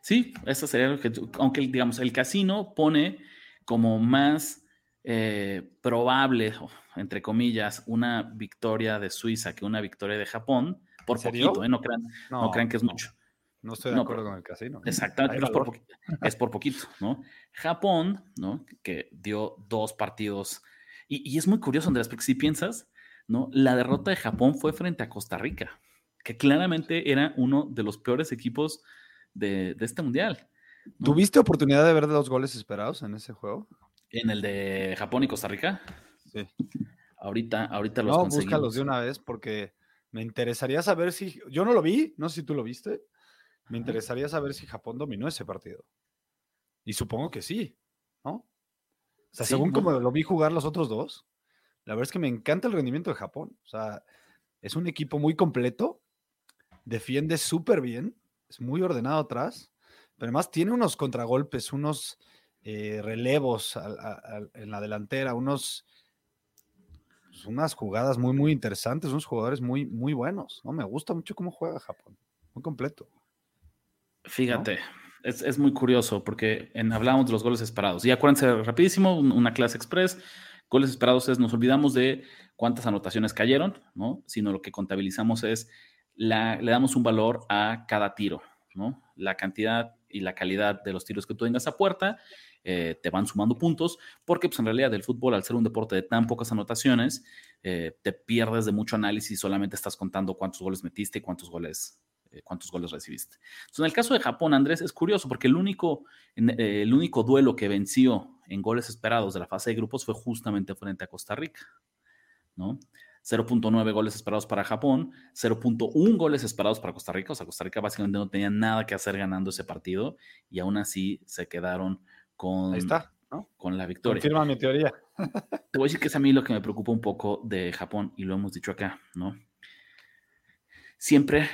Sí, eso sería lo que, aunque digamos, el casino pone como más eh, probable, entre comillas, una victoria de Suiza que una victoria de Japón, por poquito, ¿eh? no, crean, no. crean que es mucho. No estoy de acuerdo con el casino. Exactamente, es por, poquito, ¿no? Japón, ¿no? Que dio dos partidos. Y, es muy curioso, Andrés, porque si piensas, ¿no? La derrota de Japón fue frente a Costa Rica, que claramente era uno de los peores equipos de, este mundial. ¿Tuviste oportunidad de ver los goles esperados en ese juego? En el de Japón y Costa Rica. Sí. Ahorita, ahorita los No, búscalos de una vez porque me interesaría saber si. Yo no lo vi, no sé si tú lo viste. Me interesaría saber si Japón dominó ese partido. Y supongo que sí, ¿no? O sea, según como lo vi jugar los otros dos, la verdad es que me encanta el rendimiento de Japón. O sea, es un equipo muy completo, defiende súper bien, es muy ordenado atrás, pero además tiene unos contragolpes, unos eh, relevos en la delantera, unos pues, unas jugadas muy, muy interesantes, unos jugadores muy, muy buenos. ¿no? Me gusta mucho cómo juega Japón, muy completo. Fíjate, es, muy curioso porque en, hablamos de los goles esperados. Y acuérdense, rapidísimo, una clase express. Goles esperados es, nos olvidamos de cuántas anotaciones cayeron, ¿no? Sino lo que contabilizamos es, le damos un valor a cada tiro, ¿no? La cantidad y la calidad de los tiros que tú tengas a puerta eh, te van sumando puntos, porque pues en realidad el fútbol, al ser un deporte de tan pocas anotaciones, eh, te pierdes de mucho análisis y solamente estás contando cuántos goles metiste y cuántos goles, eh, cuántos goles recibiste. Entonces, en el caso de Japón, Andrés, es curioso porque el único, el único duelo que venció en goles esperados de la fase de grupos fue justamente frente a Costa Rica, ¿no? 0.9 goles esperados para Japón, 0.1 goles esperados para Costa Rica. O sea, Costa Rica básicamente no tenía nada que hacer ganando ese partido y aún así se quedaron con, está, con la victoria. Confirma mi teoría. Te voy a decir que es a mí lo que me preocupa un poco de Japón y lo hemos dicho acá, ¿no? Siempre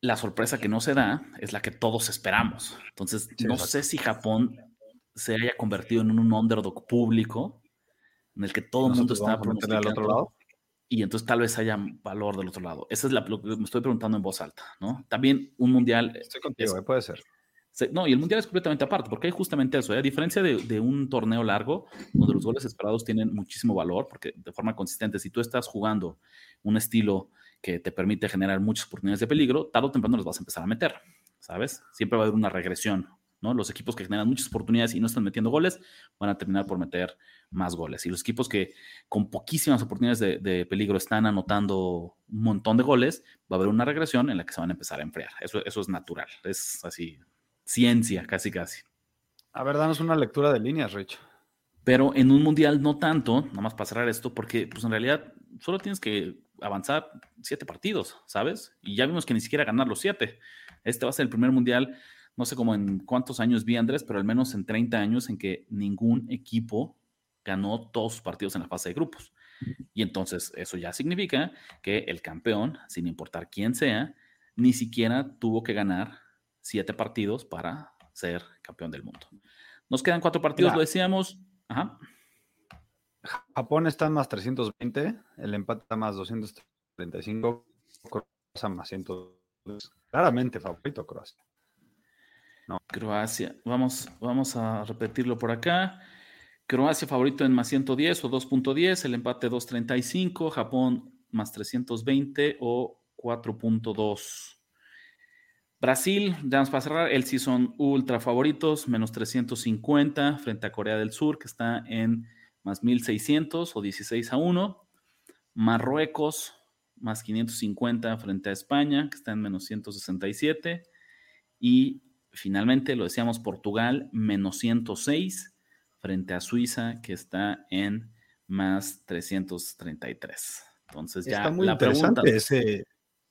la sorpresa que no se da es la que todos esperamos. Entonces, no sé si Japón se haya convertido en un underdog público en el que todo el mundo está al otro lado. Y entonces tal vez haya valor del otro lado. Esa es la, lo que me estoy preguntando en voz alta, ¿no? También un mundial. Estoy contigo, eh, puede ser. No, y el mundial es completamente aparte, porque hay justamente eso. ¿eh? A diferencia de, un torneo largo, donde los goles esperados tienen muchísimo valor, porque de forma consistente, si tú estás jugando un estilo que te permite generar muchas oportunidades de peligro, tarde o temprano los vas a empezar a meter, ¿sabes? Siempre va a haber una regresión ¿no? Los equipos que generan muchas oportunidades y no están metiendo goles van a terminar por meter más goles. Y los equipos que con poquísimas oportunidades de, peligro están anotando un montón de goles, va a haber una regresión en la que se van a empezar a enfriar. Eso, eso es natural, es así, ciencia, casi, casi. A ver, danos una lectura de líneas, Rich. Pero en un mundial no tanto, nada más para cerrar esto, porque pues en realidad solo tienes que avanzar siete partidos, ¿sabes? Y ya vimos que ni siquiera ganar los siete. Este va a ser el primer mundial no sé cómo en cuántos años vi Andrés, pero al menos en 30 años en que ningún equipo ganó todos sus partidos en la fase de grupos. Y entonces eso ya significa que el campeón, sin importar quién sea, ni siquiera tuvo que ganar siete partidos para ser campeón del mundo. Nos quedan cuatro partidos, lo decíamos. Japón está en más 320, el empate está más 235, Croacia más 100. Claramente favorito Croacia. Croacia. Vamos, vamos a repetirlo por acá. Croacia favorito en más 110 o 2.10, el empate 2.35, Japón más 320 o 4.2. Brasil, ya vamos para cerrar, el sí son ultra favoritos, menos 350 frente a Corea del Sur, que está en más 1600 o 16 a 1. Marruecos, más 550 frente a España, que está en menos 167. Y finalmente, lo decíamos, Portugal menos 106 frente a Suiza, que está en más 333. Entonces ya está muy interesante ese,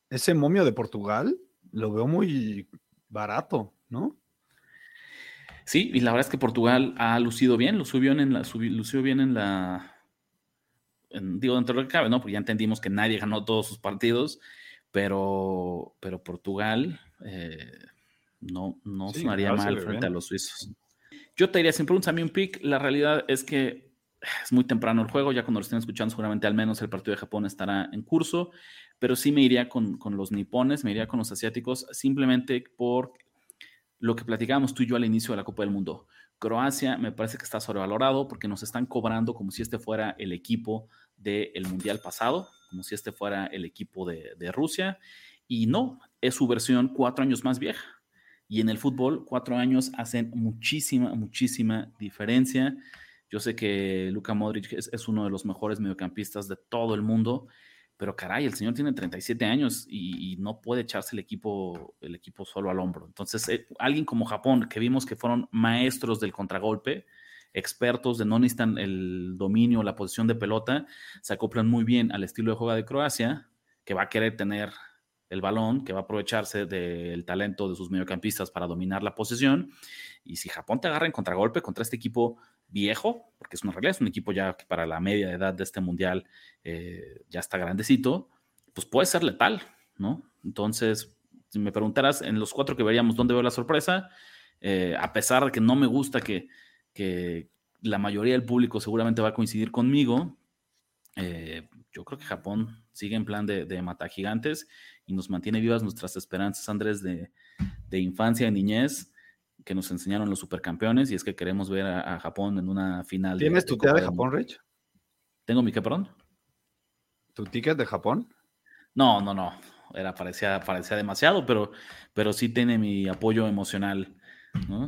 ese momio de Portugal, lo veo muy barato, ¿no? Sí, y la verdad es que Portugal ha lucido bien, lo subió en la, lució bien en la, digo, dentro de lo que cabe, ¿no? Porque ya entendimos que nadie ganó todos sus partidos, pero, pero Portugal eh, no, no sonaría mal frente a los suizos. Yo te diría, sin preguntas a mí un pick, la realidad es que es muy temprano el juego, ya cuando lo estén escuchando seguramente al menos el partido de Japón estará en curso, pero sí me iría con, los nipones, me iría con los asiáticos, simplemente por lo que platicábamos tú y yo al inicio de la Copa del Mundo. Croacia me parece que está sobrevalorado porque nos están cobrando como si este fuera el equipo del Mundial pasado, como si este fuera el equipo de, de Rusia, y no, es su versión cuatro años más vieja. Y en el fútbol, cuatro años hacen muchísima, muchísima diferencia. Yo sé que Luka Modric es, uno de los mejores mediocampistas de todo el mundo, pero caray, el señor tiene 37 años y, no puede echarse el equipo, el equipo solo al hombro. Entonces, eh, alguien como Japón, que vimos que fueron maestros del contragolpe, expertos de no necesitan el dominio, la posición de pelota, se acoplan muy bien al estilo de juego de Croacia, que va a querer tener el balón, que va a aprovecharse del talento de sus mediocampistas para dominar la posesión. Y si Japón te agarra en contragolpe contra este equipo viejo, porque es una realidad, es un equipo ya que para la media edad de este mundial eh, ya está grandecito, pues puede ser letal, ¿no? Entonces, si me preguntaras en los cuatro que veríamos dónde veo la sorpresa, eh, a pesar de que no me gusta que, que, la mayoría del público seguramente va a coincidir conmigo, eh, yo creo que Japón sigue en plan de, de mata gigantes y nos mantiene vivas nuestras esperanzas, Andrés, de, infancia, de niñez, que nos enseñaron los supercampeones y es que queremos ver a, Japón en una final. ¿Tienes tu ticket de Japón, Rich? ¿Tengo mi qué, perdón? ¿Tu ticket de Japón? No, no, no. Era, parecía, parecía demasiado, pero, pero sí tiene mi apoyo emocional.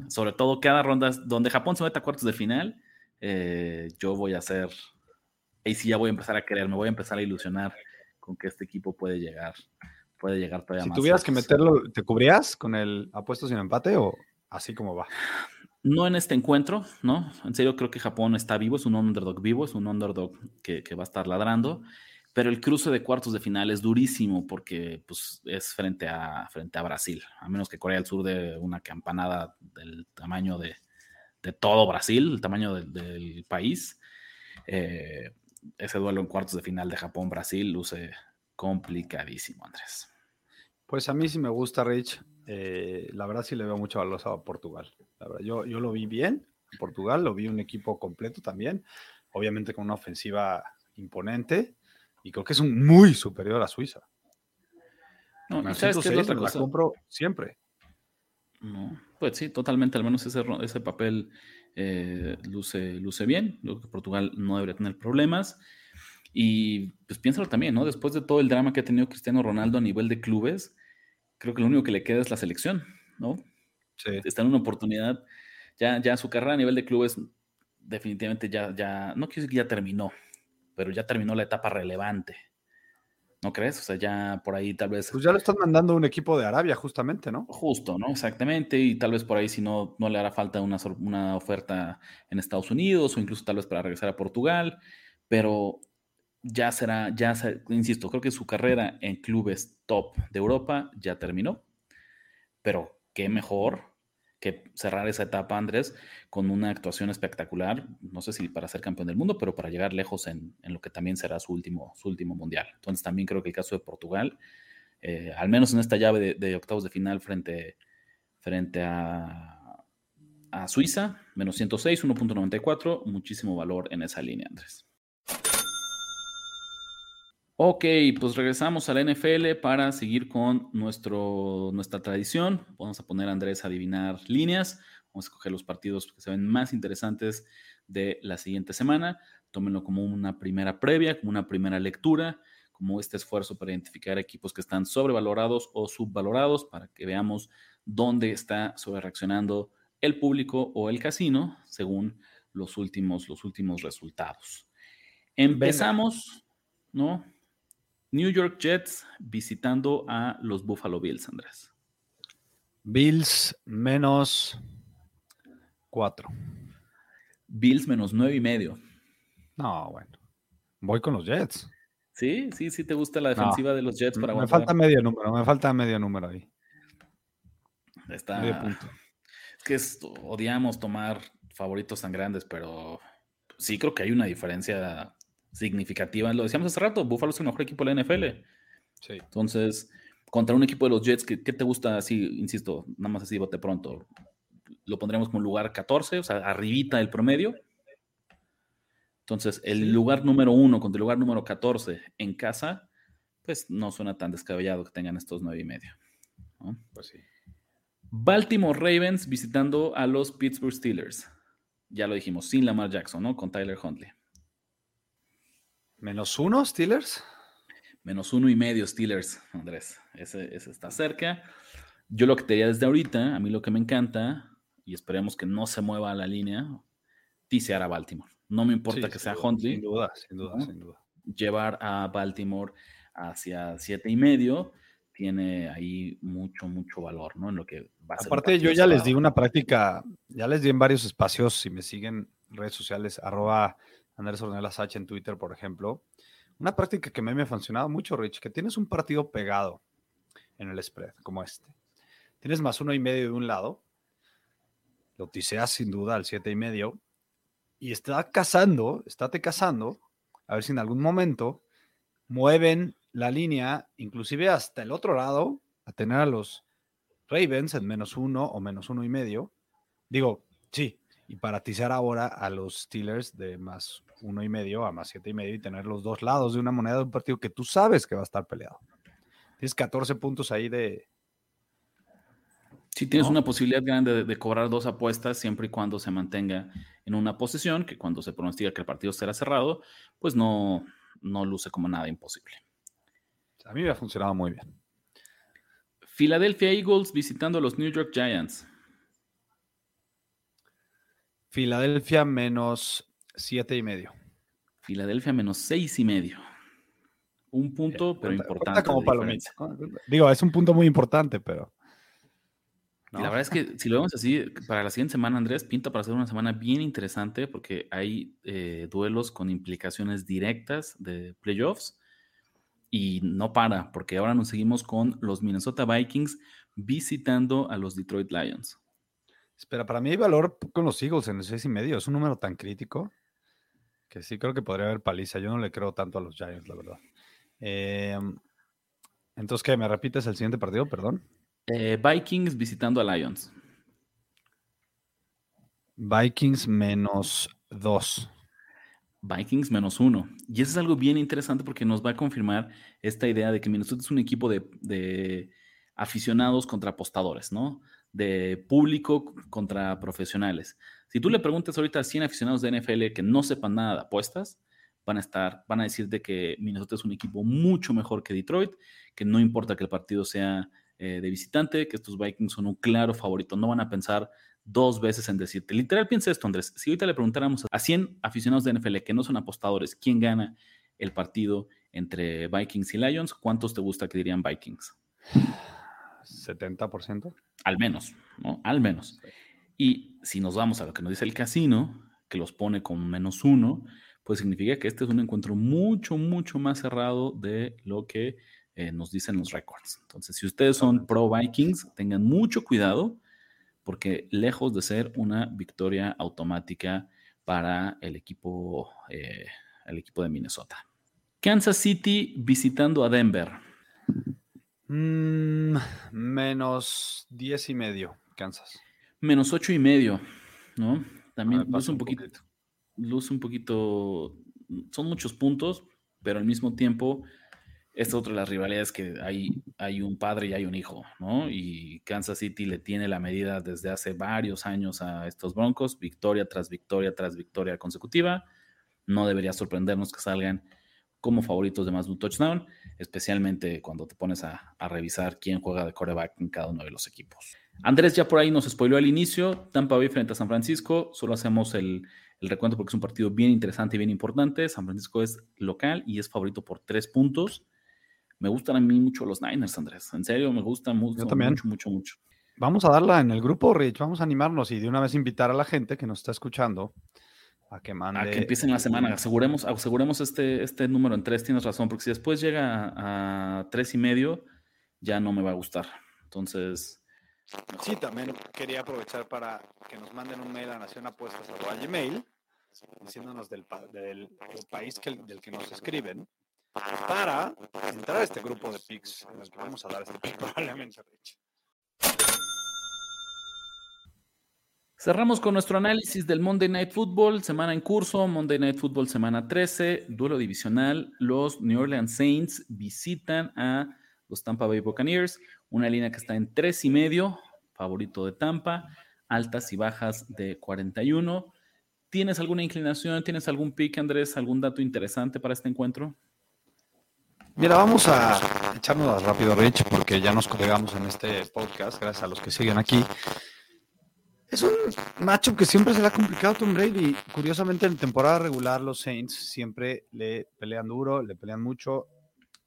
Sobre todo cada ronda donde Japón se meta a cuartos de final, eh, yo voy a hacer, ahí sí ya voy a empezar a querer, me voy a empezar a ilusionar con que este equipo puede llegar puede llegar todavía si más. Si tuvieras que meterlo, ¿te cubrías con el apuesto sin empate o así como va? No en este encuentro, ¿no? En serio creo que Japón está vivo, es un underdog vivo, es un underdog que, va a estar ladrando, pero el cruce de cuartos de final es durísimo porque pues, es frente a, frente a Brasil, a menos que Corea del Sur de una campanada del tamaño de, todo Brasil, el tamaño del, país. Eh, ese duelo en cuartos de final de Japón-Brasil luce complicadísimo, Andrés. Pues a mí sí me gusta, Rich. Eh, la verdad sí le veo mucho valor a Portugal. yo, yo lo vi bien Portugal, lo vi un equipo completo también, obviamente con una ofensiva imponente y creo que es un muy superior a Suiza. No, ¿sabes qué es otra cosa? La compro siempre. No, pues sí, totalmente, al menos ese, ese papel eh, luce, luce bien. Creo que Portugal no debería tener problemas. Y pues piénsalo también, ¿no? Después de todo el drama que ha tenido Cristiano Ronaldo a nivel de clubes, creo que lo único que le queda es la selección, ¿no? está en una oportunidad. Ya, ya su carrera a nivel de clubes definitivamente ya, ya, no quiero decir que ya terminó, pero ya terminó la etapa relevante. ¿No crees? O sea, ya por ahí tal vez. Pues ya lo están mandando a un equipo de Arabia, justamente, ¿no? Justo, ¿no? Exactamente. Y tal vez por ahí, si no, no le hará falta una, una oferta en Estados Unidos o incluso tal vez para regresar a Portugal. Pero ya será, ya, insisto, creo que su carrera en clubes top de Europa ya terminó. Pero qué mejor que cerrar esa etapa, Andrés, con una actuación espectacular, no sé si para ser campeón del mundo, pero para llegar lejos en, lo que también será su último, su último mundial. Entonces también creo que el caso de Portugal, eh, al menos en esta llave de, octavos de final frente, frente a, a Suiza, menos 106, 1.94, muchísimo valor en esa línea, Andrés. Ok, pues regresamos a la NFL para seguir con nuestro, nuestra tradición. Vamos a poner a Andrés a adivinar líneas. Vamos a escoger los partidos que se ven más interesantes de la siguiente semana. Tómenlo como una primera previa, como una primera lectura, como este esfuerzo para identificar equipos que están sobrevalorados o subvalorados para que veamos dónde está sobrereaccionando el público o el casino según los últimos, los últimos resultados. Empezamos, ¿no? New York Jets visitando a los Buffalo Bills, Andrés. Bills menos cuatro. Bills menos nueve y medio. No, bueno. Voy con los Jets. Sí, sí, sí te gusta la defensiva de los Jets para Me falta medio número, me falta medio número ahí. Está. Es que odiamos tomar favoritos tan grandes, pero sí creo que hay una diferencia significativa. Lo decíamos hace rato, Buffalo es el mejor equipo de la NFL. Sí. Entonces, contra un equipo de los Jets, ¿qué, te gusta así? Insisto, nada más así bote pronto. Lo pondremos como lugar 14, o sea, arribita del promedio. Entonces, el lugar número uno contra el lugar número 14 en casa, pues no suena tan descabellado que tengan estos nueve y medio. Pues sí. Baltimore Ravens visitando a los Pittsburgh Steelers. Ya lo dijimos, sin Lamar Jackson, ¿no? Con Tyler Huntley. ¿Menos uno, Steelers? Menos uno y medio, Steelers, Andrés. Ese, está cerca. Yo lo que te diría desde ahorita, a mí lo que me encanta, y esperemos que no se mueva la línea, tisear a Baltimore. No me importa que sea Huntley. Sin duda, sin duda, sin duda. Llevar a Baltimore hacia siete y medio tiene ahí mucho, mucho valor, ¿no? En lo que va a Aparte, yo ya les di una práctica, ya les di en varios espacios, si me siguen redes sociales, arroba Andrés Ornelas H en Twitter, por ejemplo. Una práctica que a mí me ha funcionado mucho, Rich, que tienes un partido pegado en el spread, como este. Tienes más uno y medio de un lado, lo tiseas sin duda al siete y medio, y está cazando, estate cazando, a ver si en algún momento mueven la línea, inclusive hasta el otro lado, a tener a los Ravens en menos uno o menos uno y medio. Digo, sí, y para tisear ahora a los Steelers de más uno y medio a más siete y medio y tener los dos lados de una moneda de un partido que tú sabes que va a estar peleado. Tienes 14 puntos ahí de... Sí, tienes una posibilidad grande de, cobrar dos apuestas siempre y cuando se mantenga en una posición que cuando se pronostica que el partido será cerrado, pues no, no luce como nada imposible. A mí me ha funcionado muy bien. Philadelphia Eagles visitando a los New York Giants. Filadelfia menos siete y medio. Filadelfia menos seis y medio. Un punto, pero importante. Como Digo, es un punto muy importante, pero. la verdad es que si lo vemos así, para la siguiente semana, Andrés, pinta para hacer una semana bien interesante porque hay eh, duelos con implicaciones directas de playoffs y no para, porque ahora nos seguimos con los Minnesota Vikings visitando a los Detroit Lions. Espera, para mí hay valor con los Eagles en el 6 y medio. Es un número tan crítico que sí creo que podría haber paliza. Yo no le creo tanto a los Giants, la verdad. Em, entonces, ¿qué? ¿Me repites el siguiente partido? Perdón. Eh, Vikings visitando a Lions. Vikings menos 2. Vikings menos 1. Y eso es algo bien interesante porque nos va a confirmar esta idea de que Minnesota es un equipo de, de aficionados contra apostadores, ¿no? de público contra profesionales. Si tú le preguntas ahorita a 100 aficionados de NFL que no sepan nada de apuestas, van a estar, van a decirte que Minnesota es un equipo mucho mejor que Detroit, que no importa que el partido sea eh, de visitante, que estos Vikings son un claro favorito. No van a pensar dos veces en decirte. Literal, piensa esto, Andrés. Si ahorita le preguntáramos a 100 aficionados de NFL que no son apostadores, ¿quién gana el partido entre Vikings y Lions? ¿Cuántos te gusta que dirían Vikings? 70%. Al menos, ¿no? Al menos. Y si nos vamos a lo que nos dice el casino, que los pone con menos uno, pues significa que este es un encuentro mucho, mucho más cerrado de lo que eh, nos dicen los récords. Entonces, si ustedes son pro Vikings, tengan mucho cuidado porque lejos de ser una victoria automática para el equipo, eh, el equipo de Minnesota. Kansas City visitando a Denver. Mm, menos 10 y medio, Kansas. Menos 8 y medio, ¿no? También luce un poquito, luce un poquito, son muchos puntos, pero al mismo tiempo esta es otra de las rivalidades que hay, hay un padre y hay un hijo, ¿no? Y Kansas City le tiene la medida desde hace varios años a estos Broncos, victoria tras victoria tras victoria consecutiva. No debería sorprendernos que salgan como favoritos de más de un touchdown, especialmente cuando te pones a, revisar quién juega de coreback en cada uno de los equipos. Andrés ya por ahí nos spoiló al inicio, Tampa Bay frente a San Francisco, solo hacemos el, el recuento porque es un partido bien interesante y bien importante. San Francisco es local y es favorito por tres puntos me gustan a mí mucho los Niners, Andrés. En serio, me gustan mucho, mucho, mucho, mucho. Vamos a darla en el grupo, Rich. Vamos a animarnos y de una vez invitar a la gente que nos está escuchando a que mande. A que empiecen la semana. Aseguremos, aseguremos este, este número en tres. Tienes razón, porque si después llega a, tres y medio, ya no me va a gustar. Entonces. Sí, también quería aprovechar para que nos manden un mail a Nación Apuestas a Gmail, diciéndonos del, del, país del que nos escriben para entrar a este grupo de picks en el que vamos a dar este pick probablemente Rich. Cerramos con nuestro análisis del Monday Night Football, semana en curso, Monday Night Football semana 13, duelo divisional. Los New Orleans Saints visitan a los Tampa Bay Buccaneers, una línea que está en tres y medio, favorito de Tampa, altas y bajas de 41. ¿Tienes alguna inclinación? ¿Tienes algún pick, Andrés? ¿Algún dato interesante para este encuentro? Mira, vamos a echarnos rápido, Rich, porque ya nos colgamos en este podcast, gracias a los que siguen aquí. Es un macho que siempre se le ha complicado Tom Brady. Curiosamente, en temporada regular, los Saints siempre le pelean duro, le pelean mucho.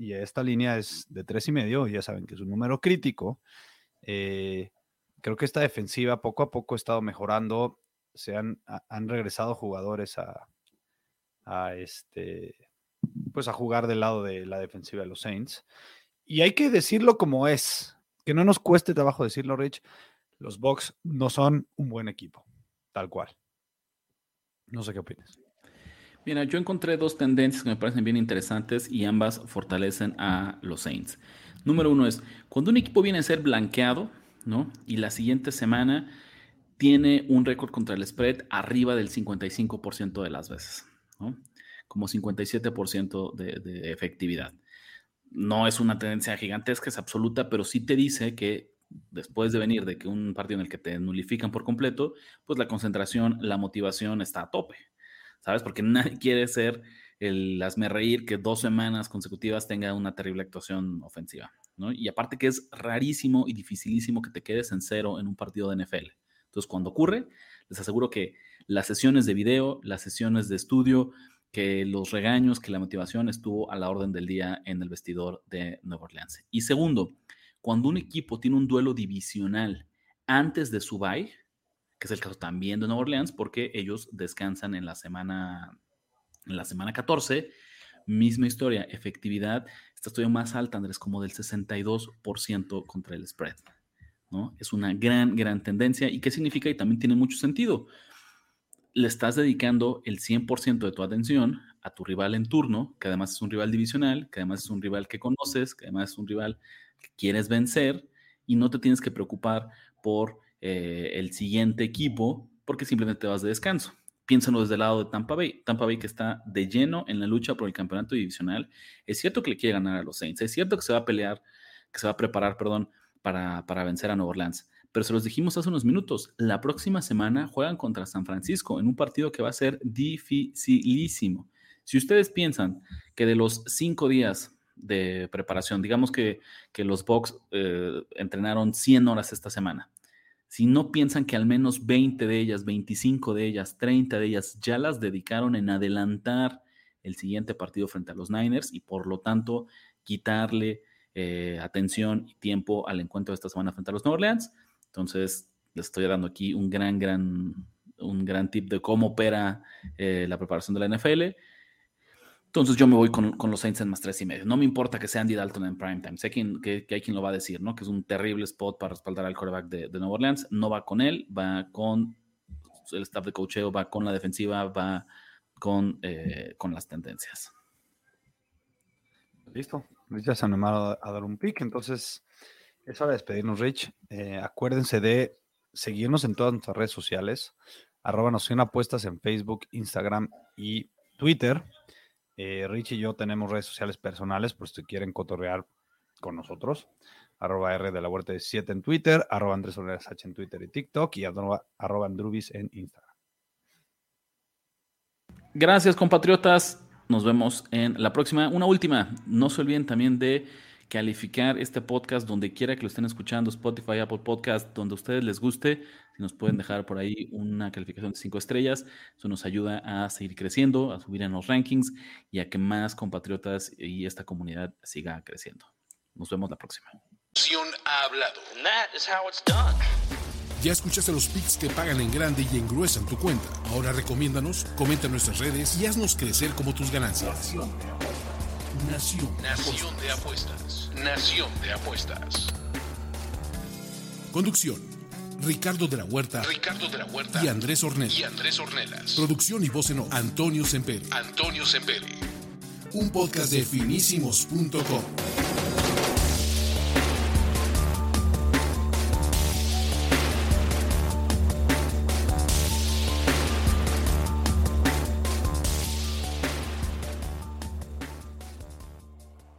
Y esta línea es de tres y medio, ya saben que es un número crítico. Eh, creo que esta defensiva poco a poco ha estado mejorando. Se han, han regresado jugadores a, a este pues a jugar del lado de la defensiva de los Saints. Y hay que decirlo como es, que no nos cueste trabajo decirlo, Rich. Los Bucks no son un buen equipo, tal cual. No sé qué opinas. Mira, yo encontré dos tendencias que me parecen bien interesantes y ambas fortalecen a los Saints. Número uno es, cuando un equipo viene a ser blanqueado, ¿no? Y la siguiente semana tiene un récord contra el spread arriba del 55% de las veces, como 57% de, de efectividad. No es una tendencia gigantesca, es absoluta, pero sí te dice que después de venir de que un partido en el que te nulifican por completo, pues la concentración, la motivación está a tope, ¿sabes? Porque nadie quiere ser el hazme reír que dos semanas consecutivas tenga una terrible actuación ofensiva, ¿no? Y aparte que es rarísimo y dificilísimo que te quedes en cero en un partido de NFL. Entonces, cuando ocurre, les aseguro que las sesiones de video, las sesiones de estudio, que los regaños, que la motivación estuvo a la orden del día en el vestidor de Nueva Orleans. Y segundo, cuando un equipo tiene un duelo divisional antes de su bye, que es el caso también de Nueva Orleans, porque ellos descansan en la semana, en la semana 14, misma historia, efectividad, esta estudio más alta, Andrés, como del 62% contra el spread. ¿no? Es una gran, gran tendencia. ¿Y qué significa? Y también tiene mucho sentido le estás dedicando el 100% de tu atención a tu rival en turno, que además es un rival divisional, que además es un rival que conoces, que además es un rival que quieres vencer y no te tienes que preocupar por eh, el siguiente equipo porque simplemente te vas de descanso. Piénsalo desde el lado de Tampa Bay. Tampa Bay que está de lleno en la lucha por el campeonato divisional. Es cierto que le quiere ganar a los Saints, es cierto que se va a pelear, que se va a preparar, perdón, para, para vencer a Nueva Orleans pero se los dijimos hace unos minutos, la próxima semana juegan contra San Francisco en un partido que va a ser dificilísimo. Si ustedes piensan que de los cinco días de preparación. Digamos que, que los Bucks eh, entrenaron 100 horas esta semana. Si no piensan que al menos 20 de ellas, 25 de ellas, 30 de ellas ya las dedicaron en adelantar el siguiente partido frente a los Niners y por lo tanto quitarle eh, atención y tiempo al encuentro de esta semana frente a los New Orleans. Entonces, les estoy dando aquí un gran, gran, un gran tip de cómo opera eh, la preparación de la NFL. Entonces yo me voy con, los Saints en más tres y medio. No me importa que sea Andy Dalton en primetime. Sé que, hay quien lo va a decir, ¿no? Que es un terrible spot para respaldar al quarterback de, de Nueva Orleans. No va con él, va con el staff de coacheo, va con la defensiva, va con, eh, con las tendencias. Listo. Ya se han animado a dar un pick. Entonces es hora de despedirnos, Rich. Eh, acuérdense de seguirnos en todas nuestras redes sociales. Arroba nos apuestas en Facebook, Instagram y Twitter. Eh, Rich y yo tenemos redes sociales personales por si quieren cotorrear con nosotros. Arroba R de la Huerta 17 en Twitter, arroba Andrés H en Twitter y TikTok y arroba, arroba Andrubis en Instagram. Gracias, compatriotas. Nos vemos en la próxima. Una última. No se olviden también de calificar este podcast donde quiera que lo estén escuchando, Spotify, Apple Podcast, donde a ustedes les guste. Si nos pueden dejar por ahí una calificación de cinco estrellas, eso nos ayuda a seguir creciendo, a subir en los rankings y a que más compatriotas y esta comunidad siga creciendo. Nos vemos la próxima. Ha hablado. Ya escuchaste los picks que pagan en grande y engruesan tu cuenta. Ahora recomiéndanos, comenta en nuestras redes y haznos crecer como tus ganancias. Nación. Nación de apuestas. Nación de apuestas. Conducción. Ricardo de la Huerta. Ricardo de la Huerta. Y Andrés Ornelas. Y Andrés Ornelas. Producción y voz en Antonio Semperi. Antonio Semperi. Un podcast de finísimos.com.